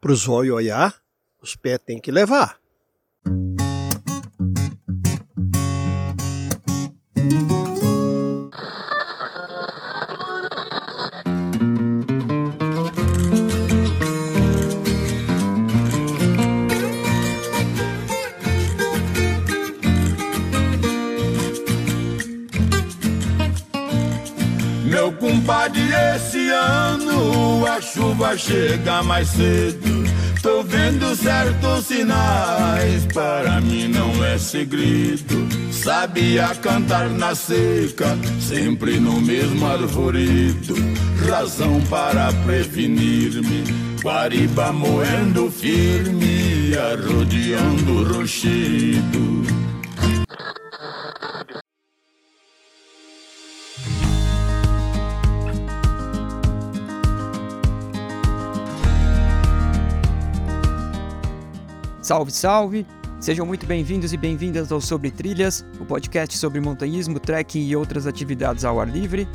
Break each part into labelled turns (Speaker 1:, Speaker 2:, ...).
Speaker 1: Para os olhos olhar, os pés tem que levar.
Speaker 2: A chuva chega mais cedo. Tô vendo certos sinais, para mim não é segredo. Sabia cantar na seca, sempre no mesmo arvoredo. Razão para prevenir-me, Guariba moendo firme, arrodeando o rochedo.
Speaker 3: Salve, salve! Sejam muito bem-vindos e bem-vindas ao Sobre Trilhas, o podcast sobre montanhismo, trekking e outras atividades ao ar livre.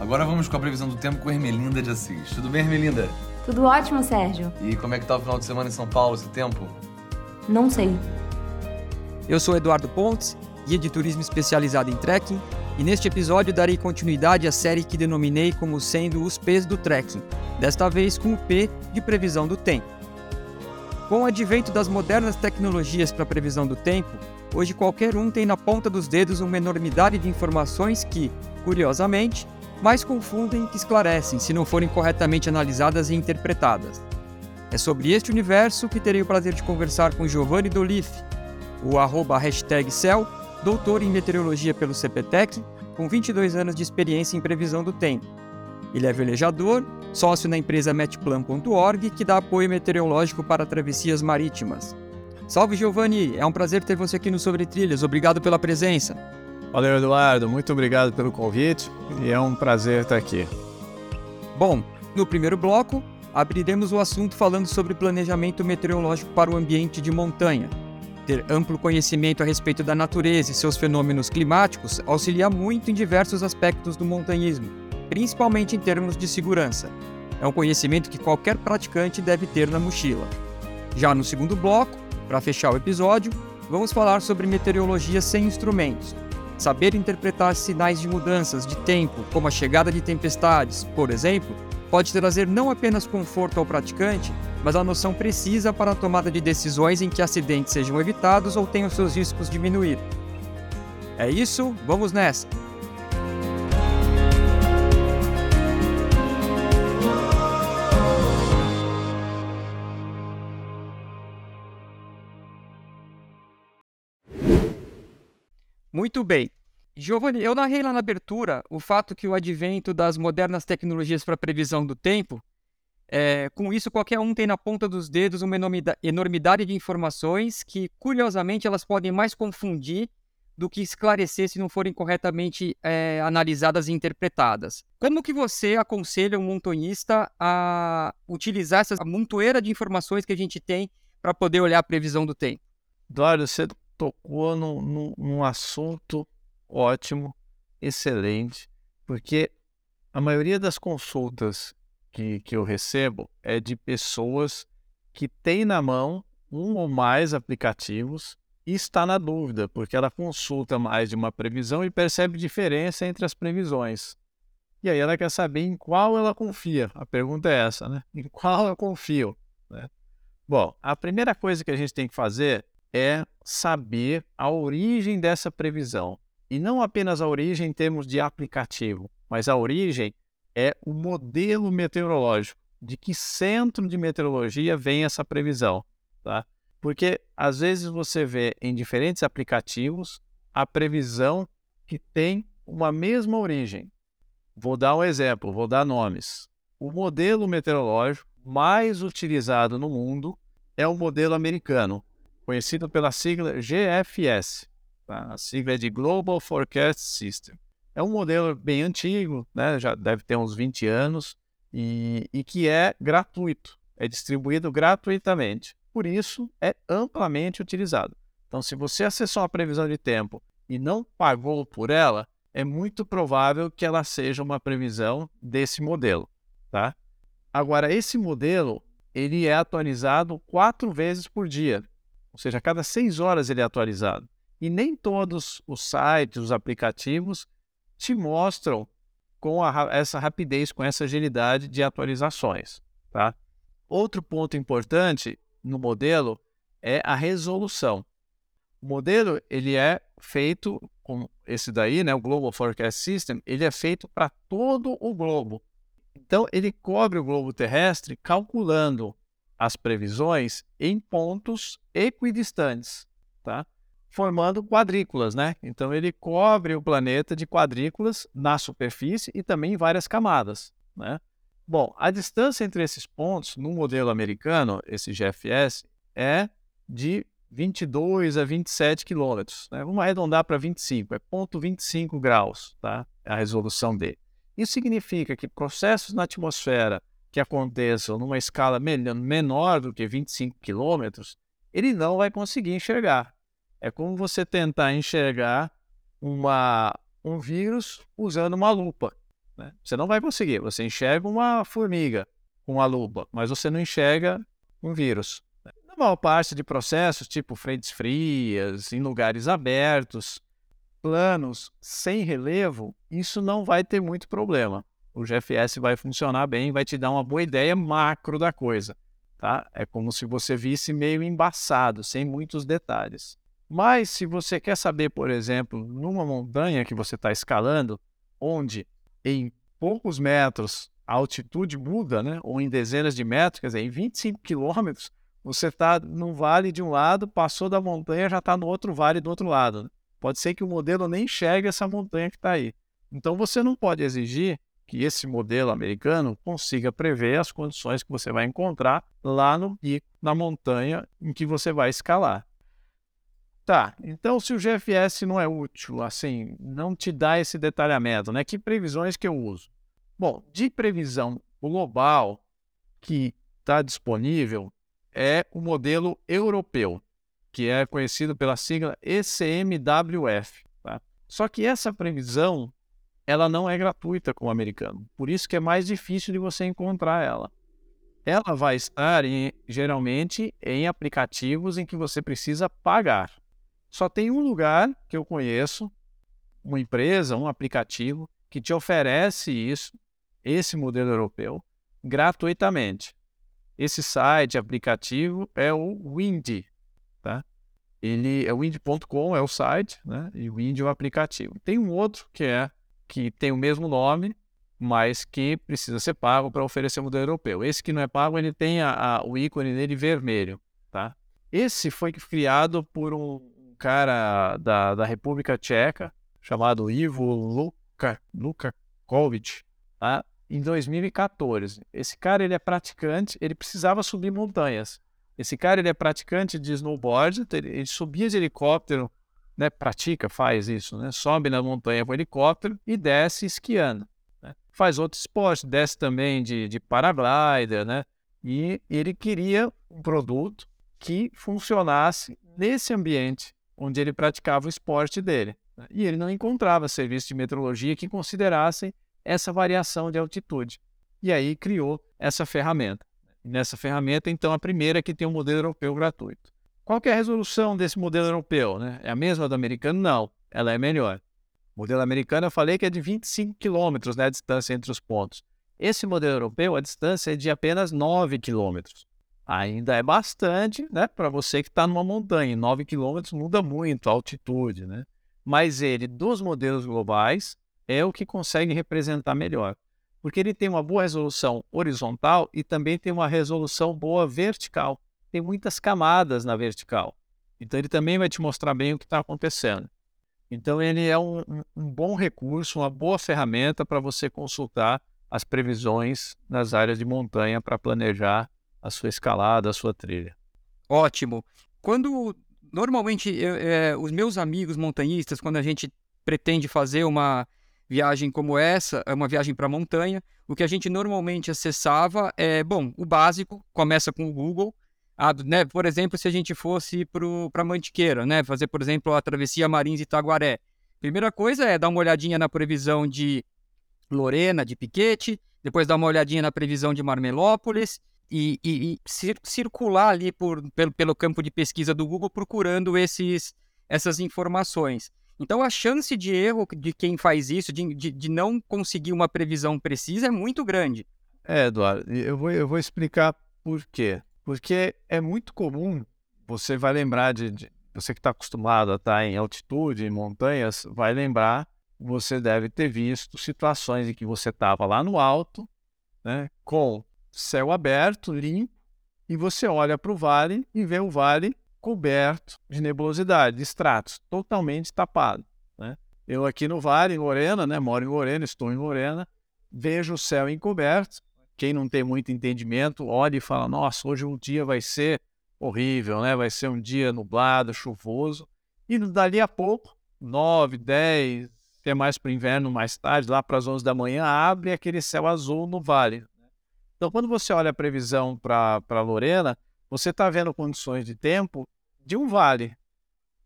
Speaker 4: Agora vamos com a previsão do tempo com Hermelinda de Assis. Tudo bem, Hermelinda?
Speaker 5: Tudo ótimo, Sérgio?
Speaker 4: E como é que tá o final de semana em São Paulo, esse tempo?
Speaker 5: Não sei.
Speaker 3: Eu sou Eduardo Pontes, guia de turismo especializado em trekking, e neste episódio darei continuidade à série que denominei como sendo os P's do trekking, desta vez com o P de previsão do tempo. Com o advento das modernas tecnologias para previsão do tempo, hoje qualquer um tem na ponta dos dedos uma enormidade de informações que, curiosamente, mais confundem que esclarecem se não forem corretamente analisadas e interpretadas. É sobre este universo que terei o prazer de conversar com Giovanni Dolif, o arroba hashtag Cell, doutor em meteorologia pelo CPTEC, com 22 anos de experiência em previsão do tempo. Ele é velejador, sócio na empresa metplan.org, que dá apoio meteorológico para travessias marítimas. Salve Giovanni, é um prazer ter você aqui no Sobre Trilhas, obrigado pela presença.
Speaker 6: Valeu, Eduardo, muito obrigado pelo convite e é um prazer estar aqui.
Speaker 3: Bom, no primeiro bloco, abriremos o assunto falando sobre planejamento meteorológico para o ambiente de montanha. Ter amplo conhecimento a respeito da natureza e seus fenômenos climáticos auxilia muito em diversos aspectos do montanhismo, principalmente em termos de segurança. É um conhecimento que qualquer praticante deve ter na mochila. Já no segundo bloco, para fechar o episódio, vamos falar sobre meteorologia sem instrumentos. Saber interpretar sinais de mudanças de tempo, como a chegada de tempestades, por exemplo, pode trazer não apenas conforto ao praticante, mas a noção precisa para a tomada de decisões em que acidentes sejam evitados ou tenham seus riscos diminuir. É isso, vamos nessa! Muito bem. Giovanni, eu narrei lá na abertura o fato que o advento das modernas tecnologias para previsão do tempo, é, com isso qualquer um tem na ponta dos dedos uma enormidade de informações que, curiosamente, elas podem mais confundir do que esclarecer se não forem corretamente é, analisadas e interpretadas. Como que você aconselha um montanhista a utilizar essa montoeira de informações que a gente tem para poder olhar a previsão do tempo?
Speaker 6: Eduardo, você tocou num, assunto ótimo, excelente, porque a maioria das consultas que, que eu recebo é de pessoas que têm na mão um ou mais aplicativos e está na dúvida, porque ela consulta mais de uma previsão e percebe diferença entre as previsões. E aí ela quer saber em qual ela confia. A pergunta é essa, né? Em qual eu confio? Né? Bom, a primeira coisa que a gente tem que fazer é saber a origem dessa previsão. E não apenas a origem em termos de aplicativo, mas a origem é o modelo meteorológico. De que centro de meteorologia vem essa previsão? Tá? Porque às vezes você vê em diferentes aplicativos a previsão que tem uma mesma origem. Vou dar um exemplo, vou dar nomes. O modelo meteorológico mais utilizado no mundo é o modelo americano, conhecido pela sigla GFS. Tá? A sigla é de Global Forecast System. É um modelo bem antigo, né? já deve ter uns 20 anos, e, e que é gratuito, é distribuído gratuitamente. Por isso, é amplamente utilizado. Então, se você acessou a previsão de tempo e não pagou por ela, é muito provável que ela seja uma previsão desse modelo. Tá? Agora, esse modelo ele é atualizado quatro vezes por dia. Ou seja, a cada seis horas ele é atualizado. E nem todos os sites, os aplicativos te mostram com a, essa rapidez, com essa agilidade de atualizações. Tá? Outro ponto importante no modelo é a resolução. O modelo ele é feito com esse daí, né, o Global Forecast System, ele é feito para todo o globo. Então ele cobre o globo terrestre calculando as previsões em pontos equidistantes, tá? Formando quadrículas, né? Então ele cobre o planeta de quadrículas na superfície e também em várias camadas, né? Bom, a distância entre esses pontos no modelo americano, esse GFS, é de 22 a 27 quilômetros. Né? Vamos arredondar para 25, é 0,25 graus, tá? É a resolução dele. Isso significa que processos na atmosfera que aconteçam numa escala menor do que 25 quilômetros, ele não vai conseguir enxergar. É como você tentar enxergar uma, um vírus usando uma lupa. Né? Você não vai conseguir. Você enxerga uma formiga com a lupa, mas você não enxerga um vírus. Na maior parte de processos, tipo frentes frias, em lugares abertos, planos sem relevo, isso não vai ter muito problema. O GFS vai funcionar bem, vai te dar uma boa ideia macro da coisa. Tá? É como se você visse meio embaçado, sem muitos detalhes. Mas se você quer saber, por exemplo, numa montanha que você está escalando, onde em poucos metros a altitude muda, né? ou em dezenas de metros, quer dizer, em 25 quilômetros, você está num vale de um lado, passou da montanha, já está no outro vale do outro lado. Né? Pode ser que o modelo nem enxergue essa montanha que está aí. Então você não pode exigir que esse modelo americano consiga prever as condições que você vai encontrar lá no pico, na montanha em que você vai escalar. Tá, então se o GFS não é útil, assim, não te dá esse detalhamento, né? Que previsões que eu uso? Bom, de previsão global que está disponível é o modelo europeu, que é conhecido pela sigla ECMWF. Tá? Só que essa previsão ela não é gratuita com o americano, por isso que é mais difícil de você encontrar ela. Ela vai estar em, geralmente em aplicativos em que você precisa pagar. Só tem um lugar que eu conheço, uma empresa, um aplicativo, que te oferece isso, esse modelo europeu, gratuitamente. Esse site, aplicativo, é o Windy. Tá? Ele é wind.com, é o site, né? e o Windy é o aplicativo. Tem um outro que é que tem o mesmo nome, mas que precisa ser pago para oferecer o modelo europeu. Esse que não é pago, ele tem a, a, o ícone dele vermelho. Tá? Esse foi criado por um cara da, da República Tcheca, chamado Ivo Luka, Lukakovic, tá? em 2014. Esse cara ele é praticante, ele precisava subir montanhas. Esse cara ele é praticante de snowboard, ele, ele subia de helicóptero, né, pratica, faz isso, né, sobe na montanha com helicóptero e desce esquiando. Né? Faz outro esporte, desce também de, de paraglider, né? E ele queria um produto que funcionasse nesse ambiente onde ele praticava o esporte dele. Né? E ele não encontrava serviços de meteorologia que considerassem essa variação de altitude. E aí criou essa ferramenta. Nessa ferramenta, então, a primeira é que tem um modelo europeu gratuito. Qual é a resolução desse modelo europeu? Né? É a mesma do americano? Não, ela é melhor. O modelo americano eu falei que é de 25 quilômetros né, a distância entre os pontos. Esse modelo europeu, a distância é de apenas 9 quilômetros ainda é bastante, né? Para você que está numa montanha, 9 quilômetros muda muito a altitude, né? Mas ele, dos modelos globais, é o que consegue representar melhor. Porque ele tem uma boa resolução horizontal e também tem uma resolução boa vertical. Tem muitas camadas na vertical. Então ele também vai te mostrar bem o que está acontecendo. Então ele é um, um bom recurso, uma boa ferramenta para você consultar as previsões nas áreas de montanha para planejar a sua escalada, a sua trilha.
Speaker 3: Ótimo. Quando normalmente eu, é, os meus amigos montanhistas, quando a gente pretende fazer uma viagem como essa, é uma viagem para montanha, o que a gente normalmente acessava é, bom, o básico, começa com o Google. A, né, por exemplo, se a gente fosse para Mantiqueira, né, fazer, por exemplo, a travessia Marins Itaguaré. Primeira coisa é dar uma olhadinha na previsão de Lorena, de Piquete, depois dar uma olhadinha na previsão de Marmelópolis, e, e, e cir circular ali por, pelo, pelo campo de pesquisa do Google procurando esses, essas informações. Então, a chance de erro de quem faz isso, de, de, de não conseguir uma previsão precisa, é muito grande.
Speaker 6: É, Eduardo, eu vou, eu vou explicar por quê. Porque é muito comum, você vai lembrar de, de você que está acostumado a estar em altitude, em montanhas, vai lembrar, você deve ter visto situações em que você estava lá no alto, né, com céu aberto, limpo, e você olha para o vale e vê o vale coberto de nebulosidade, de estratos, totalmente tapado. Né? Eu aqui no vale, em Lorena, né, moro em Lorena, estou em Lorena, vejo o céu encoberto. Quem não tem muito entendimento olha e fala: Nossa, hoje um dia vai ser horrível, né? Vai ser um dia nublado, chuvoso. E dali a pouco, 9, 10, até mais para o inverno, mais tarde, lá para as 11 da manhã, abre aquele céu azul no vale. Então, quando você olha a previsão para Lorena, você está vendo condições de tempo de um vale,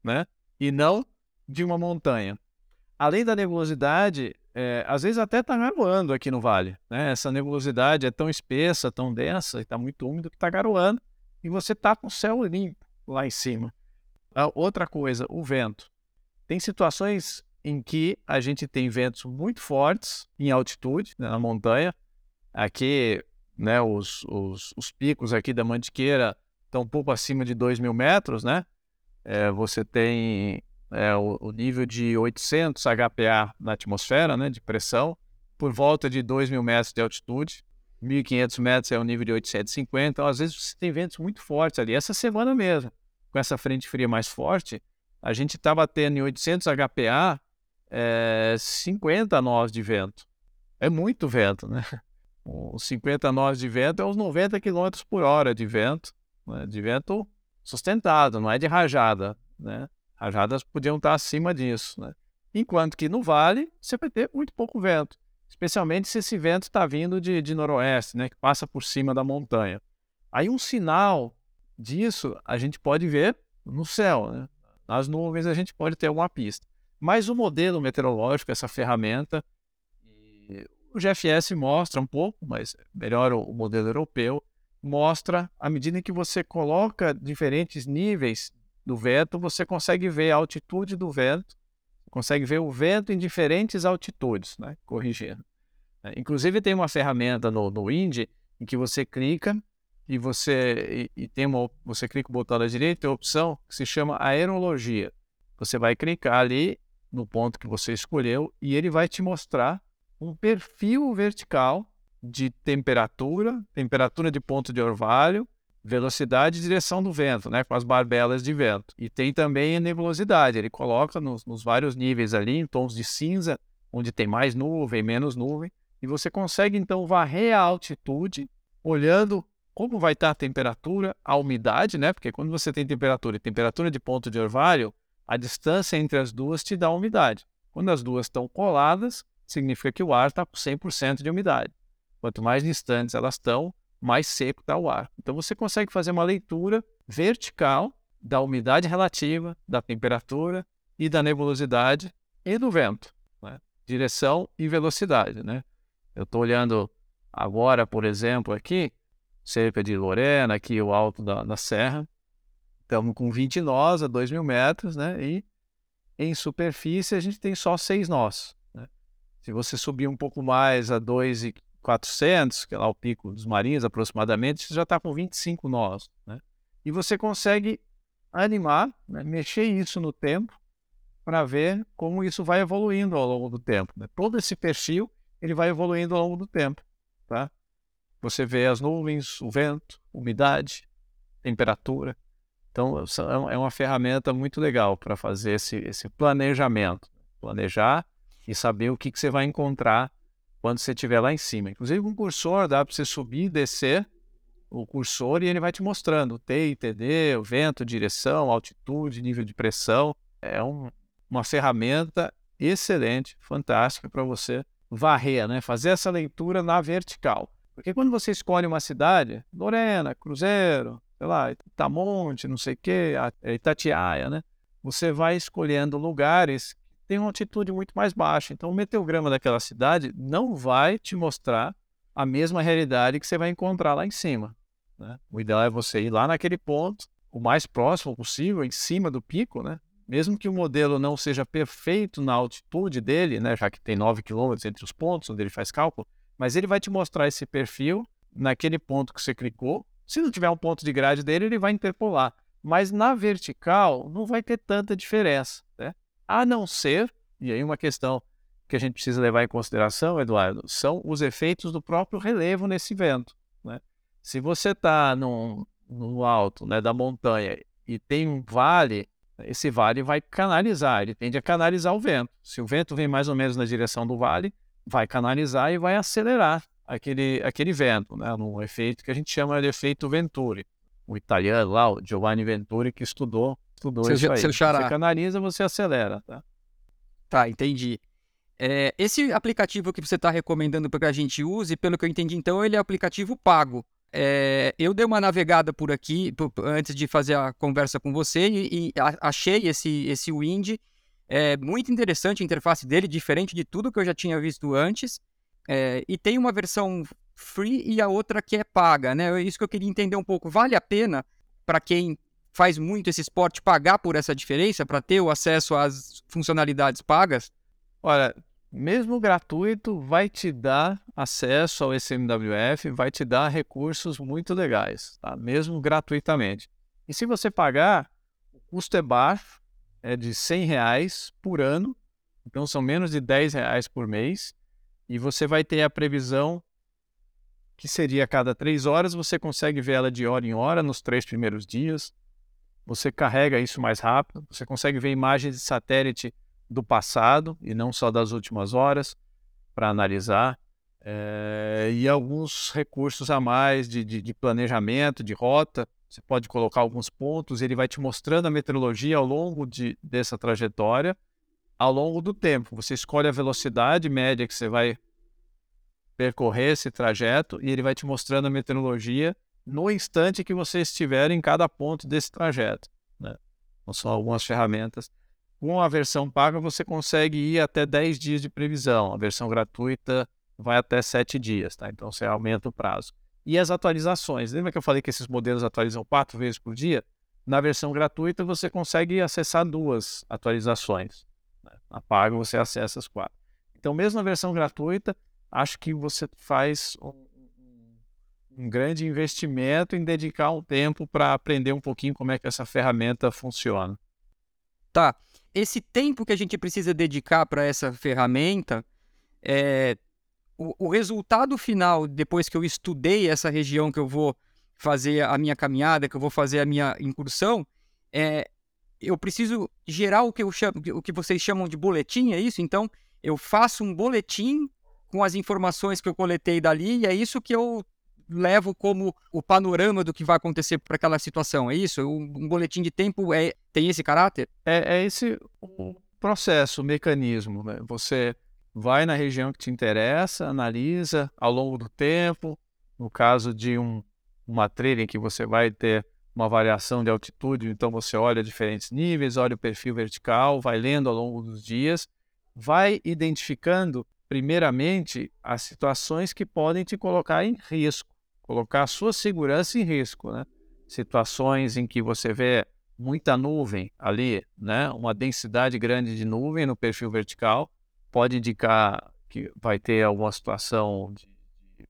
Speaker 6: né? E não de uma montanha. Além da nebulosidade, é, às vezes até está garoando aqui no vale. Né? Essa nebulosidade é tão espessa, tão densa, e está muito úmido que está garoando e você está com o céu limpo lá em cima. A outra coisa, o vento. Tem situações em que a gente tem ventos muito fortes em altitude, né, na montanha. Aqui, né, os, os, os, picos aqui da Mantiqueira estão um pouco acima de 2 mil metros, né? É, você tem é, o, o, nível de 800 HPA na atmosfera, né, de pressão, por volta de 2 mil metros de altitude. 1.500 metros é o nível de 850, então às vezes você tem ventos muito fortes ali. Essa semana mesmo, com essa frente fria mais forte, a gente estava tendo em 800 HPA é, 50 nós de vento. É muito vento, né? Os 50 nós de vento é uns 90 km por hora de vento, né? de vento sustentado, não é de rajada, né? Rajadas podiam estar acima disso, né? Enquanto que no vale você vai ter muito pouco vento especialmente se esse vento está vindo de, de noroeste, né, que passa por cima da montanha. Aí um sinal disso a gente pode ver no céu, né? nas nuvens a gente pode ter alguma pista. Mas o modelo meteorológico, essa ferramenta, o GFS mostra um pouco, mas melhor o modelo europeu, mostra à medida que você coloca diferentes níveis do vento, você consegue ver a altitude do vento consegue ver o vento em diferentes altitudes, né? corrigindo. É, inclusive tem uma ferramenta no, no Indy em que você clica e você e, e tem uma, você clica o botão da direita, tem a opção que se chama aerologia. Você vai clicar ali no ponto que você escolheu e ele vai te mostrar um perfil vertical de temperatura, temperatura de ponto de orvalho, velocidade e direção do vento, né, com as barbelas de vento. E tem também a nebulosidade, ele coloca nos, nos, vários níveis ali, em tons de cinza, onde tem mais nuvem, menos nuvem, e você consegue então varrer a altitude, olhando como vai estar a temperatura, a umidade, né, porque quando você tem temperatura e temperatura de ponto de orvalho, a distância entre as duas te dá umidade. Quando as duas estão coladas, significa que o ar está com 100% de umidade. Quanto mais distantes elas estão, mais seco está o ar. Então você consegue fazer uma leitura vertical da umidade relativa, da temperatura e da nebulosidade e do vento, né? direção e velocidade. Né? Eu estou olhando agora, por exemplo, aqui, cerca de Lorena, aqui o alto da, da serra, estamos com 20 nós a 2 mil metros, né? e em superfície a gente tem só 6 nós. Né? Se você subir um pouco mais a 2 400, que é lá o pico dos marinhos aproximadamente, você já está com 25 nós. Né? E você consegue animar, né, mexer isso no tempo para ver como isso vai evoluindo ao longo do tempo. Né? Todo esse perfil ele vai evoluindo ao longo do tempo. Tá? Você vê as nuvens, o vento, umidade, temperatura. Então é, é uma ferramenta muito legal para fazer esse, esse planejamento. Planejar e saber o que, que você vai encontrar quando você estiver lá em cima. Inclusive, com um cursor dá para você subir e descer o cursor e ele vai te mostrando o T TD, o vento, direção, altitude, nível de pressão. É um, uma ferramenta excelente, fantástica para você varrer, né? fazer essa leitura na vertical. Porque quando você escolhe uma cidade, Lorena, Cruzeiro, sei lá, Itamonte, não sei o quê, Itatiaia, né? Você vai escolhendo lugares tem uma altitude muito mais baixa. Então, o meteograma daquela cidade não vai te mostrar a mesma realidade que você vai encontrar lá em cima. Né? O ideal é você ir lá naquele ponto, o mais próximo possível, em cima do pico, né? mesmo que o modelo não seja perfeito na altitude dele, né, já que tem 9 km entre os pontos onde ele faz cálculo, mas ele vai te mostrar esse perfil naquele ponto que você clicou. Se não tiver um ponto de grade dele, ele vai interpolar. Mas na vertical não vai ter tanta diferença, né? A não ser, e aí uma questão que a gente precisa levar em consideração, Eduardo, são os efeitos do próprio relevo nesse vento. Né? Se você está no, alto né, da montanha e tem um vale, esse vale vai canalizar, ele tende a canalizar o vento. Se o vento vem mais ou menos na direção do vale, vai canalizar e vai acelerar aquele, aquele vento, né? num efeito que a gente chama de efeito Venturi. O italiano lá, o Giovanni Venturi, que estudou, estudou
Speaker 3: Seu-
Speaker 6: isso aí.
Speaker 3: seu xará.
Speaker 6: Você canaliza, você acelera. Tá?
Speaker 3: Tá, entendi. É, esse aplicativo que você está recomendando para que a gente use, pelo que eu entendi, então, ele é aplicativo pago. É, eu dei uma navegada por aqui p- p- antes de fazer a conversa com você e, e achei esse, esse Wind é, muito interessante, a interface dele, diferente de tudo que eu já tinha visto antes. É, e tem uma versão free e a outra que é paga, né? É isso que eu queria entender um pouco. Vale a pena para quem faz muito esse esporte pagar por essa diferença, para ter o acesso às funcionalidades pagas?
Speaker 6: Olha, mesmo gratuito, vai te dar acesso ao SMWF, vai te dar recursos muito legais, tá? mesmo gratuitamente. E se você pagar, o custo é baixo, é de 100 reais por ano, então são menos de 10 reais por mês, e você vai ter a previsão que seria a cada três horas, você consegue ver ela de hora em hora nos três primeiros dias, você carrega isso mais rápido, você consegue ver imagens de satélite do passado e não só das últimas horas para analisar. eh, e alguns recursos a mais de, de- de planejamento, de rota. Você pode colocar alguns pontos, ele vai te mostrando a meteorologia ao longo de, dessa trajetória, ao longo do tempo. Você escolhe a velocidade média que você vai percorrer esse trajeto e ele vai te mostrando a meteorologia no instante que você estiver em cada ponto desse trajeto. Né? São algumas ferramentas. Com a versão paga, você consegue ir até 10 dias de previsão. A versão gratuita vai até 7 dias, tá? Então você aumenta o prazo. E as atualizações. Lembra que eu falei que esses modelos atualizam quatro vezes por dia? Na versão gratuita, você consegue acessar duas atualizações. né? Na paga, você acessa as quatro. Então, mesmo na versão gratuita, acho que você faz um grande investimento em dedicar um tempo para aprender um pouquinho como é que essa ferramenta funciona.
Speaker 3: Tá. Esse tempo que a gente precisa dedicar para essa ferramenta, é, o, o resultado final, depois que eu estudei essa região que eu vou fazer a minha caminhada, que eu vou fazer a minha incursão, é, eu preciso gerar o que, eu chamo, o que vocês chamam de boletim, é isso? Então, eu faço um boletim com as informações que eu coletei dali, e é isso que eu levo como o panorama do que vai acontecer para aquela situação, é isso? Um, boletim de tempo é, tem esse caráter?
Speaker 6: É, é esse o processo, o mecanismo. Né? Você vai na região que te interessa, analisa ao longo do tempo. No caso de um, uma trilha em que você vai ter uma variação de altitude, então você olha diferentes níveis, olha o perfil vertical, vai lendo ao longo dos dias, vai identificando, primeiramente, as situações que podem te colocar em risco, colocar a sua segurança em risco. Né? Situações em que você vê muita nuvem ali, né? Uma densidade grande de nuvem no perfil vertical pode indicar que vai ter alguma situação de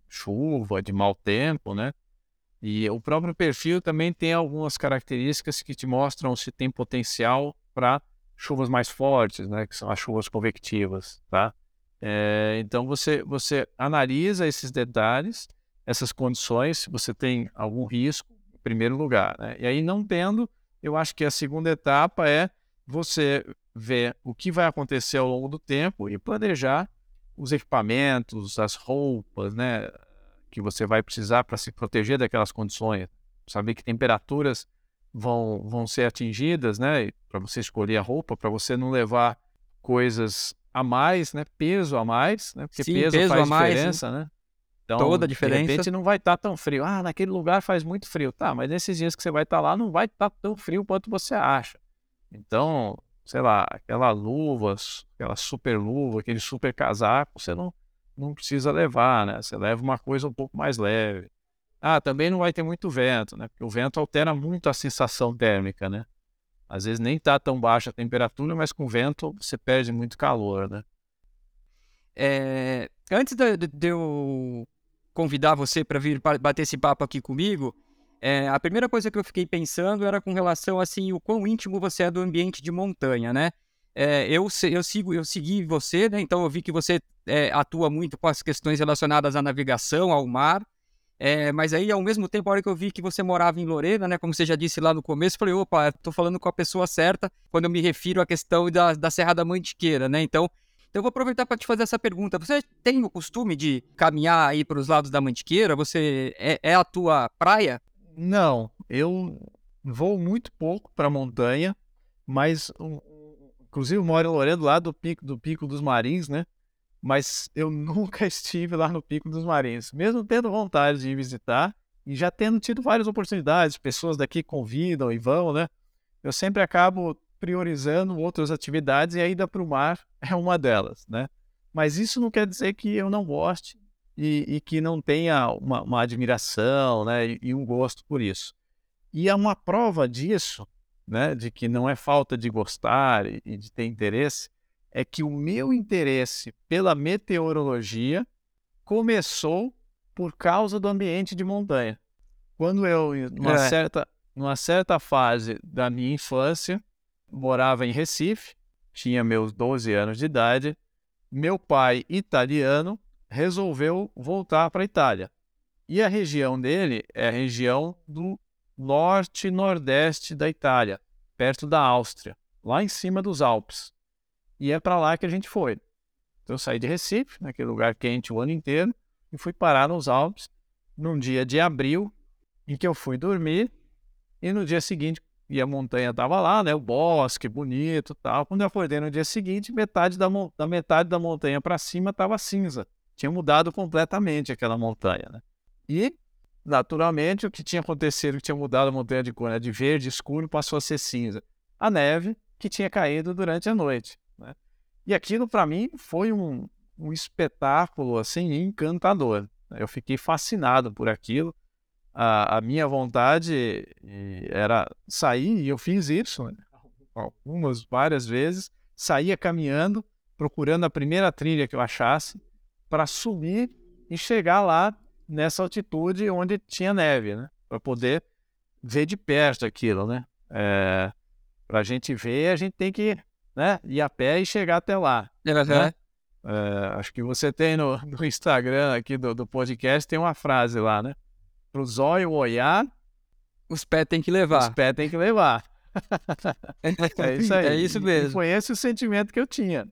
Speaker 6: chuva, de mau tempo, né? E o próprio perfil também tem algumas características que te mostram se tem potencial para chuvas mais fortes, né? Que são as chuvas convectivas, tá? É, então você você analisa esses detalhes, essas condições, se você tem algum risco, em primeiro lugar, né? E aí não tendo eu acho que a segunda etapa é você ver o que vai acontecer ao longo do tempo e planejar os equipamentos, as roupas, né, que você vai precisar para se proteger daquelas condições. Saber que temperaturas vão, vão ser atingidas, né, para você escolher a roupa, para você não levar coisas a mais, né, peso a mais, né, porque
Speaker 3: Sim,
Speaker 6: peso,
Speaker 3: peso
Speaker 6: faz
Speaker 3: a mais,
Speaker 6: diferença, né. Então,
Speaker 3: Toda a diferença.
Speaker 6: De repente não vai estar tão frio. Ah, naquele lugar faz muito frio. Tá, mas nesses dias que você vai estar lá não vai estar tão frio quanto você acha. Então, sei lá, aquela luva, aquela super luva, aquele super casaco, você não, não precisa levar, né? Você leva uma coisa um pouco mais leve. Ah, também não vai ter muito vento, né? Porque o vento altera muito a sensação térmica, né? Às vezes nem tá tão baixa a temperatura, mas com vento você perde muito calor, né?
Speaker 3: É, antes de, de eu convidar você para vir bater esse papo aqui comigo, é, a primeira coisa que eu fiquei pensando era com relação assim o quão íntimo você é do ambiente de montanha, né? É, eu, eu sigo, eu segui você, né? Então eu vi que você é, atua muito com as questões relacionadas à navegação, ao mar. É, mas aí, ao mesmo tempo, a hora que eu vi que você morava em Lorena, né? Como você já disse lá no começo, falei, opa, tô falando com a pessoa certa quando eu me refiro à questão da, da Serra da Mantiqueira, né? Então, então eu vou aproveitar para te fazer essa pergunta. Você tem o costume de caminhar aí para os lados da Mantiqueira? Você é, é a tua praia?
Speaker 6: Não, eu vou muito pouco para montanha, mas inclusive moro em Lorena, lá do pico do Pico dos Marins, né? mas eu nunca estive lá no Pico dos Marins, mesmo tendo vontade de ir visitar e já tendo tido várias oportunidades, pessoas daqui convidam e vão, né? Eu sempre acabo priorizando outras atividades e a ida para o mar é uma delas, né? Mas isso não quer dizer que eu não goste e, e que não tenha uma, uma admiração, né? E, e um gosto por isso. E é uma prova disso, né? De que não é falta de gostar e, e de ter interesse, é que o meu interesse pela meteorologia começou por causa do ambiente de montanha. Quando eu, numa, é. certa, numa certa fase da minha infância, morava em Recife, tinha meus 12 anos de idade, meu pai, italiano, resolveu voltar para a Itália. E a região dele é a região do norte e nordeste da Itália, perto da Áustria, lá em cima dos Alpes. E é para lá que a gente foi. Então eu saí de Recife, naquele lugar quente o ano inteiro, e fui parar nos Alpes num dia de abril, em que eu fui dormir, e no dia seguinte, e a montanha estava lá, né, o bosque bonito tal. Quando eu acordei no dia seguinte, metade da, da metade da montanha para cima estava cinza. Tinha mudado completamente aquela montanha, né? E, naturalmente, o que tinha acontecido, que tinha mudado a montanha de cor, né, de verde escuro, passou a ser cinza. A neve que tinha caído durante a noite. Né? E aquilo para mim foi um, um espetáculo assim encantador. Eu fiquei fascinado por aquilo. A, a minha vontade era sair e eu fiz isso né? algumas várias vezes. Saía caminhando, procurando a primeira trilha que eu achasse para subir e chegar lá nessa altitude onde tinha neve, né? Para poder ver de perto aquilo, né? É, para a gente ver, a gente tem que né? Ir a pé e chegar até lá.
Speaker 3: Uhum.
Speaker 6: Né? É, acho que você tem no, no Instagram aqui do, do, podcast, tem uma frase lá, né? Pro zóio olhar,
Speaker 3: os pés tem que levar.
Speaker 6: Os pés tem que levar. é isso aí.
Speaker 3: É isso mesmo.
Speaker 6: E esse o sentimento que eu tinha.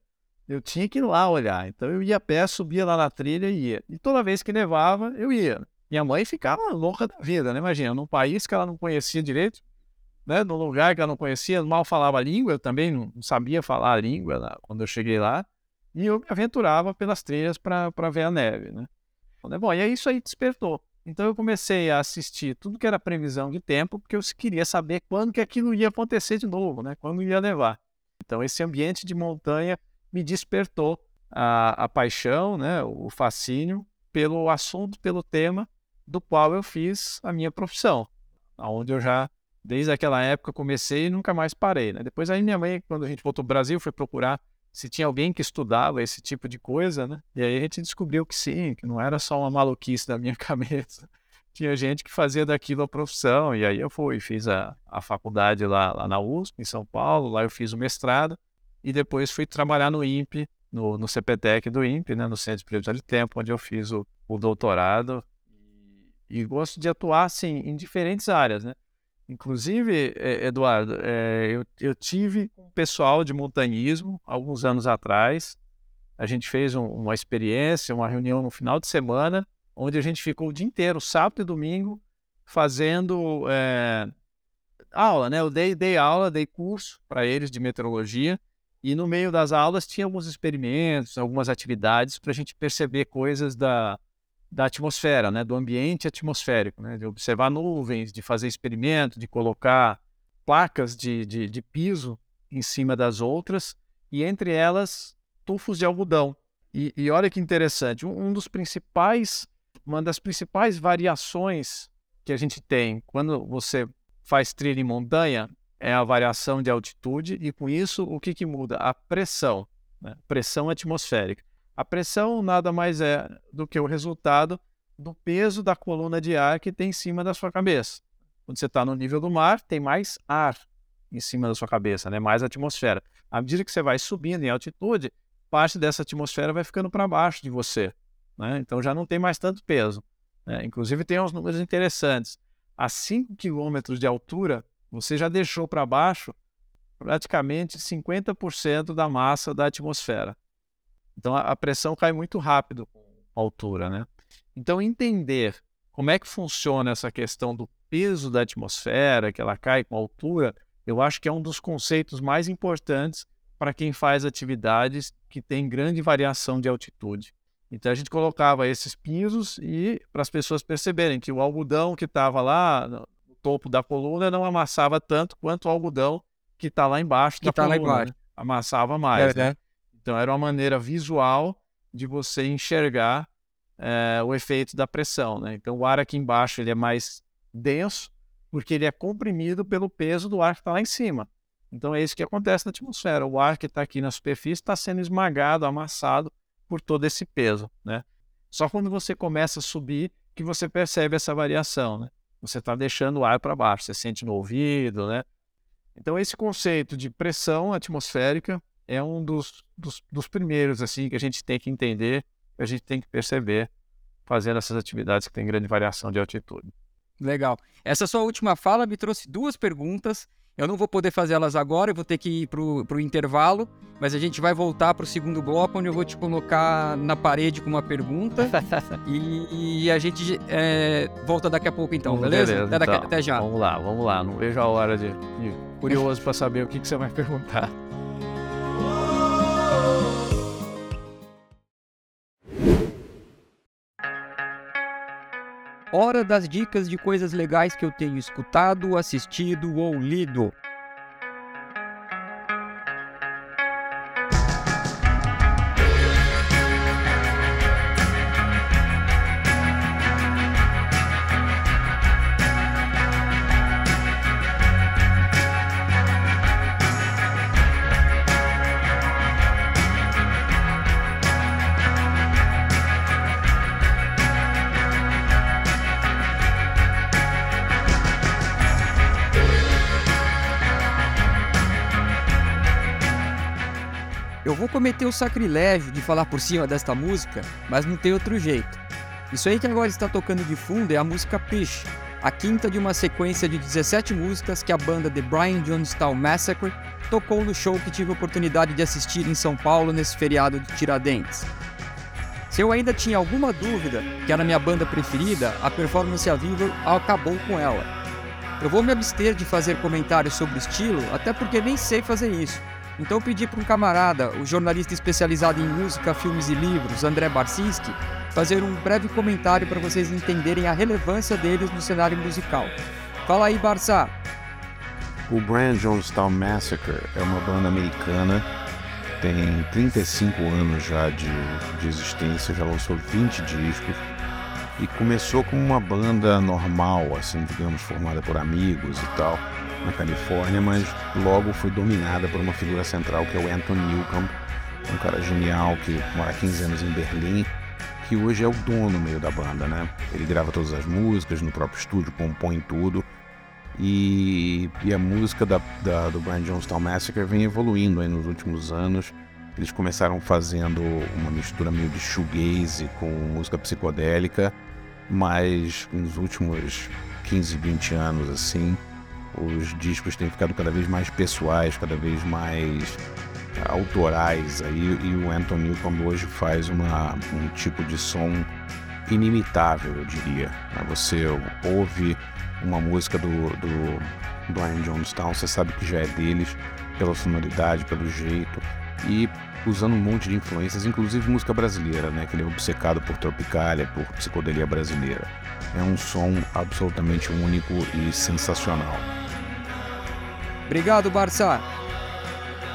Speaker 6: Eu tinha que ir lá olhar. Então eu ia a pé, subia lá na trilha e ia. E toda vez que nevava, eu ia. Minha mãe ficava louca da vida, né? Imagina, num país que ela não conhecia direito, né, num lugar que eu não conhecia, mal falava a língua, eu também não sabia falar a língua lá, quando eu cheguei lá, e eu me aventurava pelas trilhas para ver a neve, né. Bom, e aí isso aí despertou. Então eu comecei a assistir tudo que era previsão de tempo, porque eu queria saber quando que aquilo ia acontecer de novo, né, quando ia levar. Então esse ambiente de montanha me despertou a, a paixão, né, o fascínio pelo assunto, pelo tema do qual eu fiz a minha profissão, aonde eu já desde aquela época comecei e nunca mais parei, né? Depois aí minha mãe, quando a gente voltou para o Brasil, foi procurar se tinha alguém que estudava esse tipo de coisa, né? E aí a gente descobriu que sim, que não era só uma maluquice da minha cabeça. Tinha gente que fazia daquilo a profissão. E aí eu fui, fiz a, a faculdade lá, lá na USP, em São Paulo, lá eu fiz o mestrado e depois fui trabalhar no INPE, no, no CPTEC do INPE, né? No Centro de Previsão de Tempo, onde eu fiz o, o doutorado. E, gosto de atuar, assim, em diferentes áreas, né? Inclusive, Eduardo, é, eu, eu, tive um pessoal de montanhismo alguns anos atrás. A gente fez um, uma experiência, uma reunião no final de semana, onde a gente ficou o dia inteiro, sábado e domingo, fazendo é, aula, né? Eu dei, dei aula, dei curso para eles de meteorologia. E no meio das aulas tinha alguns experimentos, algumas atividades para a gente perceber coisas da, da atmosfera, né, do ambiente atmosférico, né, de observar nuvens, de fazer experimento, de colocar placas de, de, de piso em cima das outras e entre elas tufos de algodão. E, e olha que interessante, um, um, dos principais uma das principais variações que a gente tem quando você faz trilha em montanha é a variação de altitude e com isso o que, que muda? A pressão, né? pressão atmosférica. A pressão nada mais é do que o resultado do peso da coluna de ar que tem em cima da sua cabeça. Quando você está no nível do mar, tem mais ar em cima da sua cabeça, né? mais atmosfera. À medida que você vai subindo em altitude, parte dessa atmosfera vai ficando para baixo de você. Né? Então já não tem mais tanto peso. Né? Inclusive tem uns números interessantes. A 5 quilômetros de altura, você já deixou para baixo praticamente 50% da massa da atmosfera. Então a, a pressão cai muito rápido com a altura. Né? Então entender como é que funciona essa questão do peso da atmosfera, que ela cai com a altura, eu acho que é um dos conceitos mais importantes para quem faz atividades que têm grande variação de altitude. Então a gente colocava esses pisos e para as pessoas perceberem que o algodão que estava lá no topo da coluna não amassava tanto quanto o algodão que está lá embaixo
Speaker 3: Que
Speaker 6: da
Speaker 3: tá lá
Speaker 6: coluna.
Speaker 3: embaixo.
Speaker 6: né? Amassava mais.
Speaker 3: É, né?
Speaker 6: Então era uma maneira visual de você enxergar eh, o efeito da pressão. Né? Então o ar aqui embaixo ele é mais denso porque ele é comprimido pelo peso do ar que está lá em cima. Então é isso que acontece na atmosfera. O ar que está aqui na superfície está sendo esmagado, amassado por todo esse peso. Né? Só quando você começa a subir que você percebe essa variação. Né? Você está deixando o ar para baixo, você sente no ouvido. Né? Então esse conceito de pressão atmosférica é um dos, dos, dos primeiros assim que a gente tem que entender, que a gente tem que perceber fazendo essas atividades que têm grande variação de altitude.
Speaker 3: Legal. Essa sua última fala me trouxe duas perguntas. Eu não vou poder fazer elas agora, eu vou ter que ir pro, pro intervalo, mas a gente vai voltar pro segundo bloco, onde eu vou te colocar na parede com uma pergunta. e, e a gente é, volta daqui a pouco então, beleza? até, daqui-
Speaker 6: então.
Speaker 3: até já.
Speaker 6: Vamos lá, vamos lá. Não vejo a hora de, de curioso para saber o que, que você vai perguntar.
Speaker 3: Hora das dicas de coisas legais que eu tenho escutado, assistido ou lido. Eu vou cometer o sacrilégio de falar por cima desta música, mas não tem outro jeito. Isso aí que agora está tocando de fundo é a música Pish, a quinta de uma sequência de 17 músicas que a banda The Brian Jonestown Massacre tocou no show que tive a oportunidade de assistir em São Paulo nesse feriado de Tiradentes. Se eu ainda tinha alguma dúvida que era minha banda preferida, a performance ao vivo acabou com ela. Eu vou me abster de fazer comentários sobre o estilo, até porque nem sei fazer isso. Então eu pedi para um camarada, o jornalista especializado em música, filmes e livros, André Barcinski, fazer um breve comentário para vocês entenderem a relevância deles no cenário musical. Fala aí, Barça!
Speaker 7: O Brian Jonestown Massacre é uma banda americana, tem 35 anos já de, de existência, já lançou 20 discos e começou como uma banda normal, assim, digamos, formada por amigos e tal, na Califórnia, mas logo foi dominada por uma figura central que é o Anthony Newcomb, um cara genial que mora há 15 anos em Berlim, que hoje é o dono meio da banda, né? Ele grava todas as músicas no próprio estúdio, compõe tudo. E, e a música da, da- do Brian Jonestown Massacre vem evoluindo aí nos últimos anos. Eles começaram fazendo uma mistura meio de shoegaze com música psicodélica, mas nos últimos 15, 20 anos, assim, os discos têm ficado cada vez mais pessoais, cada vez mais autorais aí, e o Anthony Newcomb hoje faz uma, um tipo de som inimitável, eu diria. né? Você ouve uma música do, do Brian Jonestown, você sabe que já é deles, pela sonoridade, pelo jeito, e usando um monte de influências, inclusive música brasileira, né? Que ele é obcecado por Tropicália, por psicodelia brasileira. É um som absolutamente único e sensacional.
Speaker 3: Obrigado, Barça!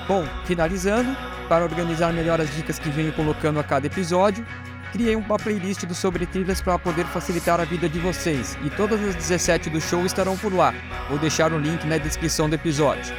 Speaker 3: Bom, finalizando, para organizar melhor as dicas que venho colocando a cada episódio, criei uma playlist do Sobre Trilhas para poder facilitar a vida de vocês, e todas as 17 do show estarão por lá. Vou deixar o link na descrição do episódio.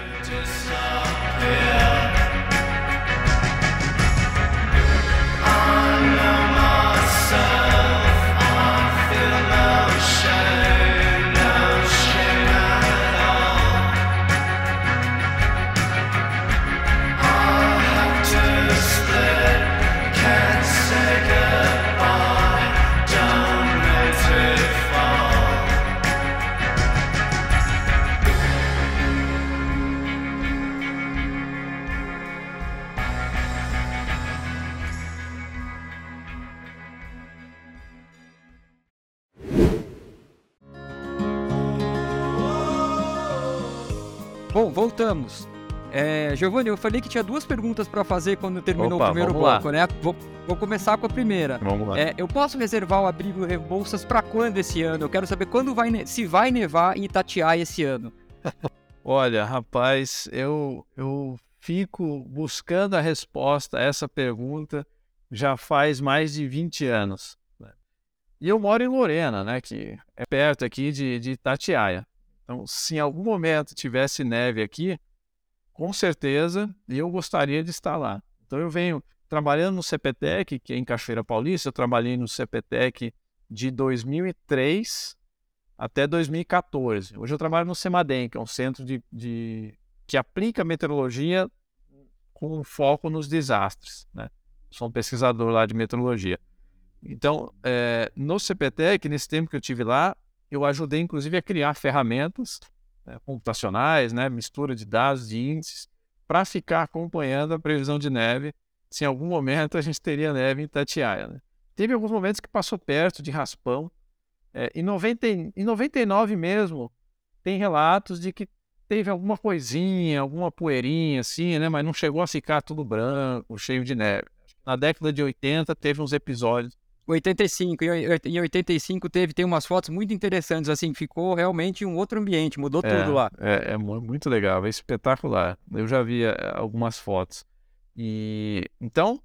Speaker 3: Voltamos. É, Giovanni, eu falei que tinha duas perguntas para fazer quando terminou
Speaker 6: Opa,
Speaker 3: o primeiro
Speaker 6: vamos lá.
Speaker 3: bloco, né? Vou, vou começar com a primeira.
Speaker 7: Vamos lá.
Speaker 3: É, eu posso reservar o abrigo Rebouças para quando esse ano? Eu quero saber quando vai, se vai nevar em Itatiaia esse ano.
Speaker 6: Olha, rapaz, eu, eu fico buscando a resposta a essa pergunta já faz mais de 20 anos. né? E eu moro em Lorena, né, que é perto aqui de, de Itatiaia. Então, se em algum momento tivesse neve aqui, com certeza eu gostaria de estar lá. Então, eu venho trabalhando no CPTEC, que é em Cachoeira Paulista, eu trabalhei no CPTEC de 2003 até 2014. Hoje eu trabalho no CEMADEM, que é um centro de, de- que aplica meteorologia com foco nos desastres. Né? Sou um pesquisador lá de meteorologia. Então, eh, no CPTEC, nesse tempo que eu tive lá, eu ajudei inclusive a criar ferramentas né, computacionais, né, mistura de dados, de índices, para ficar acompanhando a previsão de neve, se em algum momento a gente teria neve em Itatiaia. Né? Teve alguns momentos que passou perto de raspão, é, em, 90, e- em 99 mesmo, tem relatos de que teve alguma coisinha, alguma poeirinha assim, né? Mas não chegou a ficar tudo branco, cheio de neve. Na década de 80 teve uns episódios.
Speaker 3: 85, em oit- em 85 teve, tem umas fotos muito interessantes, assim, ficou realmente um outro ambiente, mudou
Speaker 6: É,
Speaker 3: tudo lá.
Speaker 6: É, é mu- muito legal, é espetacular. Eu já vi é, algumas fotos. E então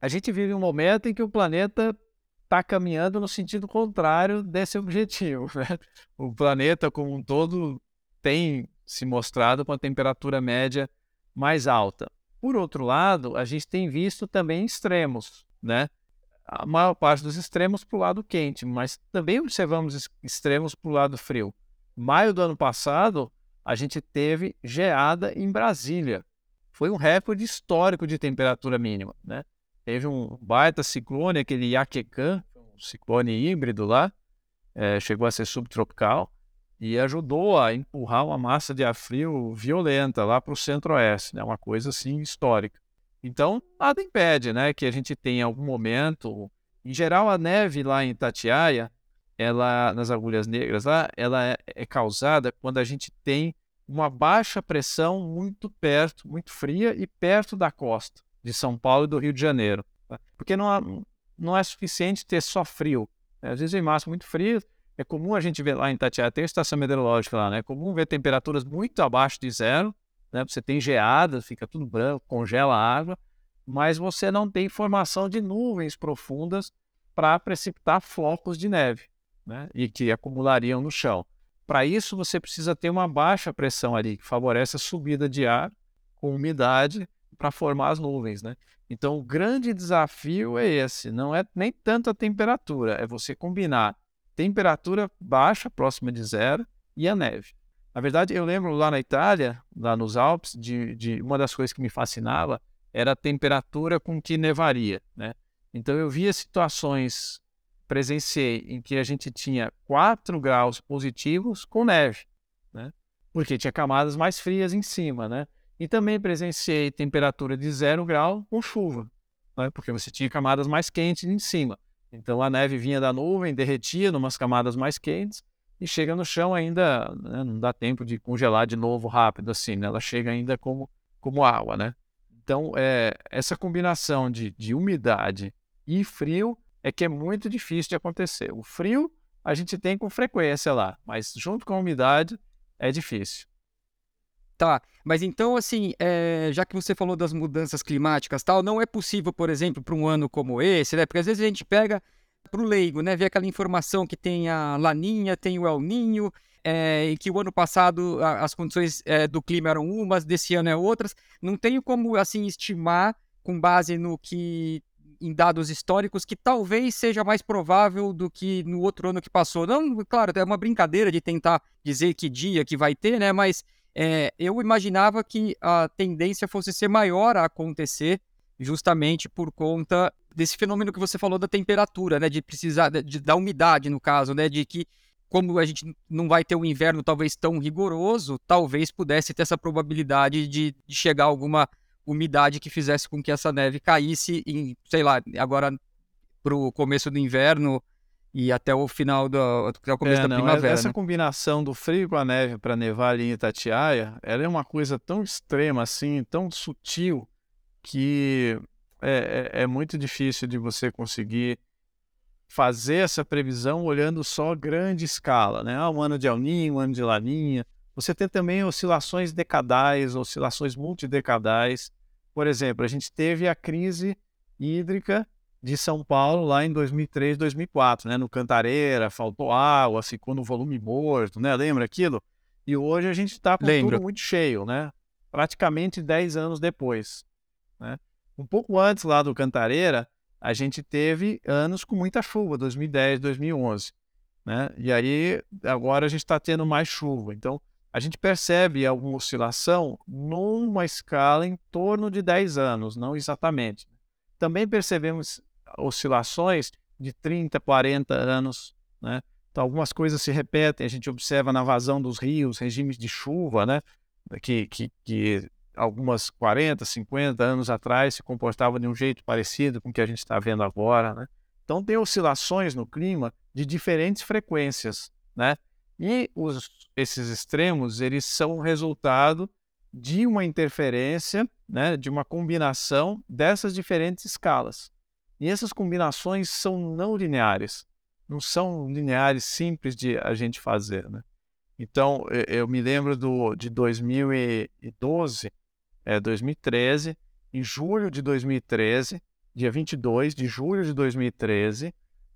Speaker 6: a gente vive um momento em que o planeta está caminhando no sentido contrário desse objetivo. né? O planeta como um todo tem se mostrado com a temperatura média mais alta. Por outro lado, a gente tem visto também extremos, né? A maior parte dos extremos para o lado quente, mas também observamos extremos para o lado frio. Maio do ano passado, a gente teve geada em Brasília. Foi um recorde histórico de temperatura mínima, né? Teve um baita ciclone, aquele Iaquecã, um ciclone híbrido lá, eh, chegou a ser subtropical e ajudou a empurrar uma massa de ar frio violenta lá para o centro-oeste, né? Uma coisa assim histórica. Então, nada impede, né, que a gente tenha algum momento, em geral a neve lá em Itatiaia, ela nas agulhas negras lá, ela é, é causada quando a gente tem uma baixa pressão muito perto, muito fria e perto da costa de São Paulo e do Rio de Janeiro. tá? Porque não, há- não é suficiente ter só frio. né? Às vezes em massa muito frio, é comum a gente ver lá em Itatiaia, tem estação meteorológica lá, né? É comum ver temperaturas muito abaixo de zero, né? Você tem geadas, fica tudo branco, congela a água, mas você não tem formação de nuvens profundas para precipitar flocos de neve, né? E que acumulariam no chão. Para isso, você precisa ter uma baixa pressão ali, que favorece a subida de ar com umidade para formar as nuvens, né? Então, o grande desafio é esse, não é nem tanto a temperatura, é você combinar temperatura baixa, próxima de zero, e a neve. Na verdade, eu lembro lá na Itália, lá nos Alpes, de, de uma das coisas que me fascinava era a temperatura com que nevaria, né? Então eu via situações, presenciei, em que a gente tinha 4 graus positivos com neve, né? Porque tinha camadas mais frias em cima, né? E também presenciei temperatura de 0 grau com chuva, né? Porque você tinha camadas mais quentes em cima. Então a neve vinha da nuvem, derretia em umas camadas mais quentes e chega no chão ainda, né, não dá tempo de congelar de novo rápido assim, né? Ela chega ainda como, como água, né? Então, é, essa combinação de, de umidade e frio é que é muito difícil de acontecer. O frio a gente tem com frequência lá, mas junto com a umidade é difícil.
Speaker 3: Tá, mas então, assim, é, já que você falou das mudanças climáticas tal, não é possível, por exemplo, para um ano como esse, né? Porque às vezes a gente pega para o leigo, né? Vê aquela informação que tem a Laninha, tem o El Ninho, é, e que o ano passado a, as condições é, do clima eram umas, desse ano é outras. Não tenho como, assim, estimar com base no que em dados históricos que talvez seja mais provável do que no outro ano que passou. Não, claro, é uma brincadeira de tentar dizer que dia que vai ter, né? Mas é, eu imaginava que a tendência fosse ser maior a acontecer justamente por conta desse fenômeno que você falou da temperatura, né, de precisar de, da umidade no caso, né, de que como a gente não vai ter um inverno talvez tão rigoroso, talvez pudesse ter essa probabilidade de, de chegar alguma umidade que fizesse com que essa neve caísse em, sei lá, agora para o começo do inverno e até o final do até o começo
Speaker 6: é,
Speaker 3: da
Speaker 6: não,
Speaker 3: primavera.
Speaker 6: Essa
Speaker 3: né?
Speaker 6: combinação do frio com a neve para nevar ali em Itatiaia, ela é uma coisa tão extrema assim, tão sutil que é, é, é muito difícil de você conseguir fazer essa previsão olhando só grande escala, né? Ah, um ano de El Niño, um ano de Laninha. Você tem também oscilações decadais, oscilações multidecadais. Por exemplo, a gente teve a crise hídrica de São Paulo lá em 2003, 2004, né? No Cantareira, faltou água, ficou no volume morto, né? Lembra aquilo? E hoje a gente está com
Speaker 3: Lembro.
Speaker 6: tudo muito cheio, né? Praticamente 10 anos depois, né? Um pouco antes lá do Cantareira, a gente teve anos com muita chuva, 2010, 2011, né? E aí agora a gente está tendo mais chuva. Então a gente percebe alguma oscilação numa escala em torno de 10 anos, não exatamente. Também percebemos oscilações de 30, 40 anos, né? Então algumas coisas se repetem, a gente observa na vazão dos rios, regimes de chuva, né? Que, que, que algumas 40, 50 anos atrás se comportavam de um jeito parecido com o que a gente está vendo agora, né? Então tem oscilações no clima de diferentes frequências, né? E os, esses extremos, eles são resultado de uma interferência, né, de uma combinação dessas diferentes escalas. E essas combinações são não lineares, não são lineares simples de a gente fazer, né? Então, eu me lembro do, de 2012, é, 2013, em julho de 2013, dia 22 de julho de 2013,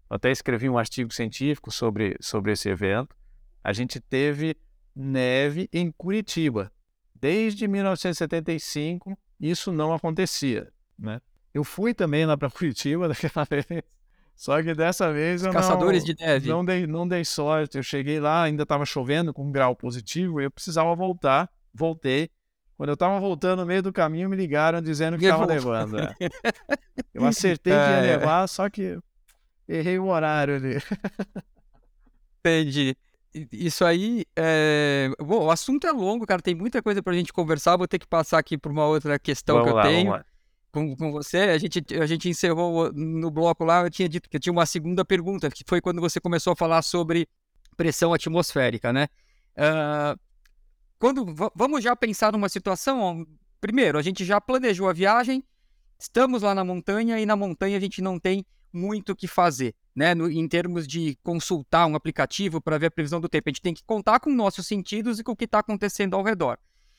Speaker 6: até escrevi um artigo científico sobre, sobre esse evento, a gente teve neve em Curitiba. Desde 1975, isso não acontecia, né? Eu fui também lá para Curitiba daquela vez, só que dessa vez eu
Speaker 3: Caçadores
Speaker 6: não,
Speaker 3: de neve.
Speaker 6: não dei, não dei sorte. Eu cheguei lá, ainda estava chovendo com um grau positivo, e eu precisava voltar. Voltei. Quando eu estava voltando no meio do caminho, me ligaram dizendo que estava
Speaker 3: Nevou.
Speaker 6: nevando. é. Eu acertei que ia
Speaker 3: É.
Speaker 6: nevar, só que errei o horário ali.
Speaker 3: Entendi. Isso aí, é... Bom, o assunto é longo, cara, tem muita coisa pra gente conversar, vou ter que passar aqui por uma outra questão
Speaker 6: vamos
Speaker 3: que eu
Speaker 6: lá,
Speaker 3: tenho com, com você. A gente, a gente encerrou no bloco lá, eu tinha dito que eu tinha uma segunda pergunta, que foi quando você começou a falar sobre pressão atmosférica, né? Ah, quando, va- vamos já pensar numa situação, ó, primeiro, a gente já planejou a viagem, estamos lá na montanha e na montanha a gente não tem muito o que fazer, né? No- em termos de consultar um aplicativo para ver a previsão do tempo. A gente tem que contar com nossos sentidos e com o que está acontecendo ao redor.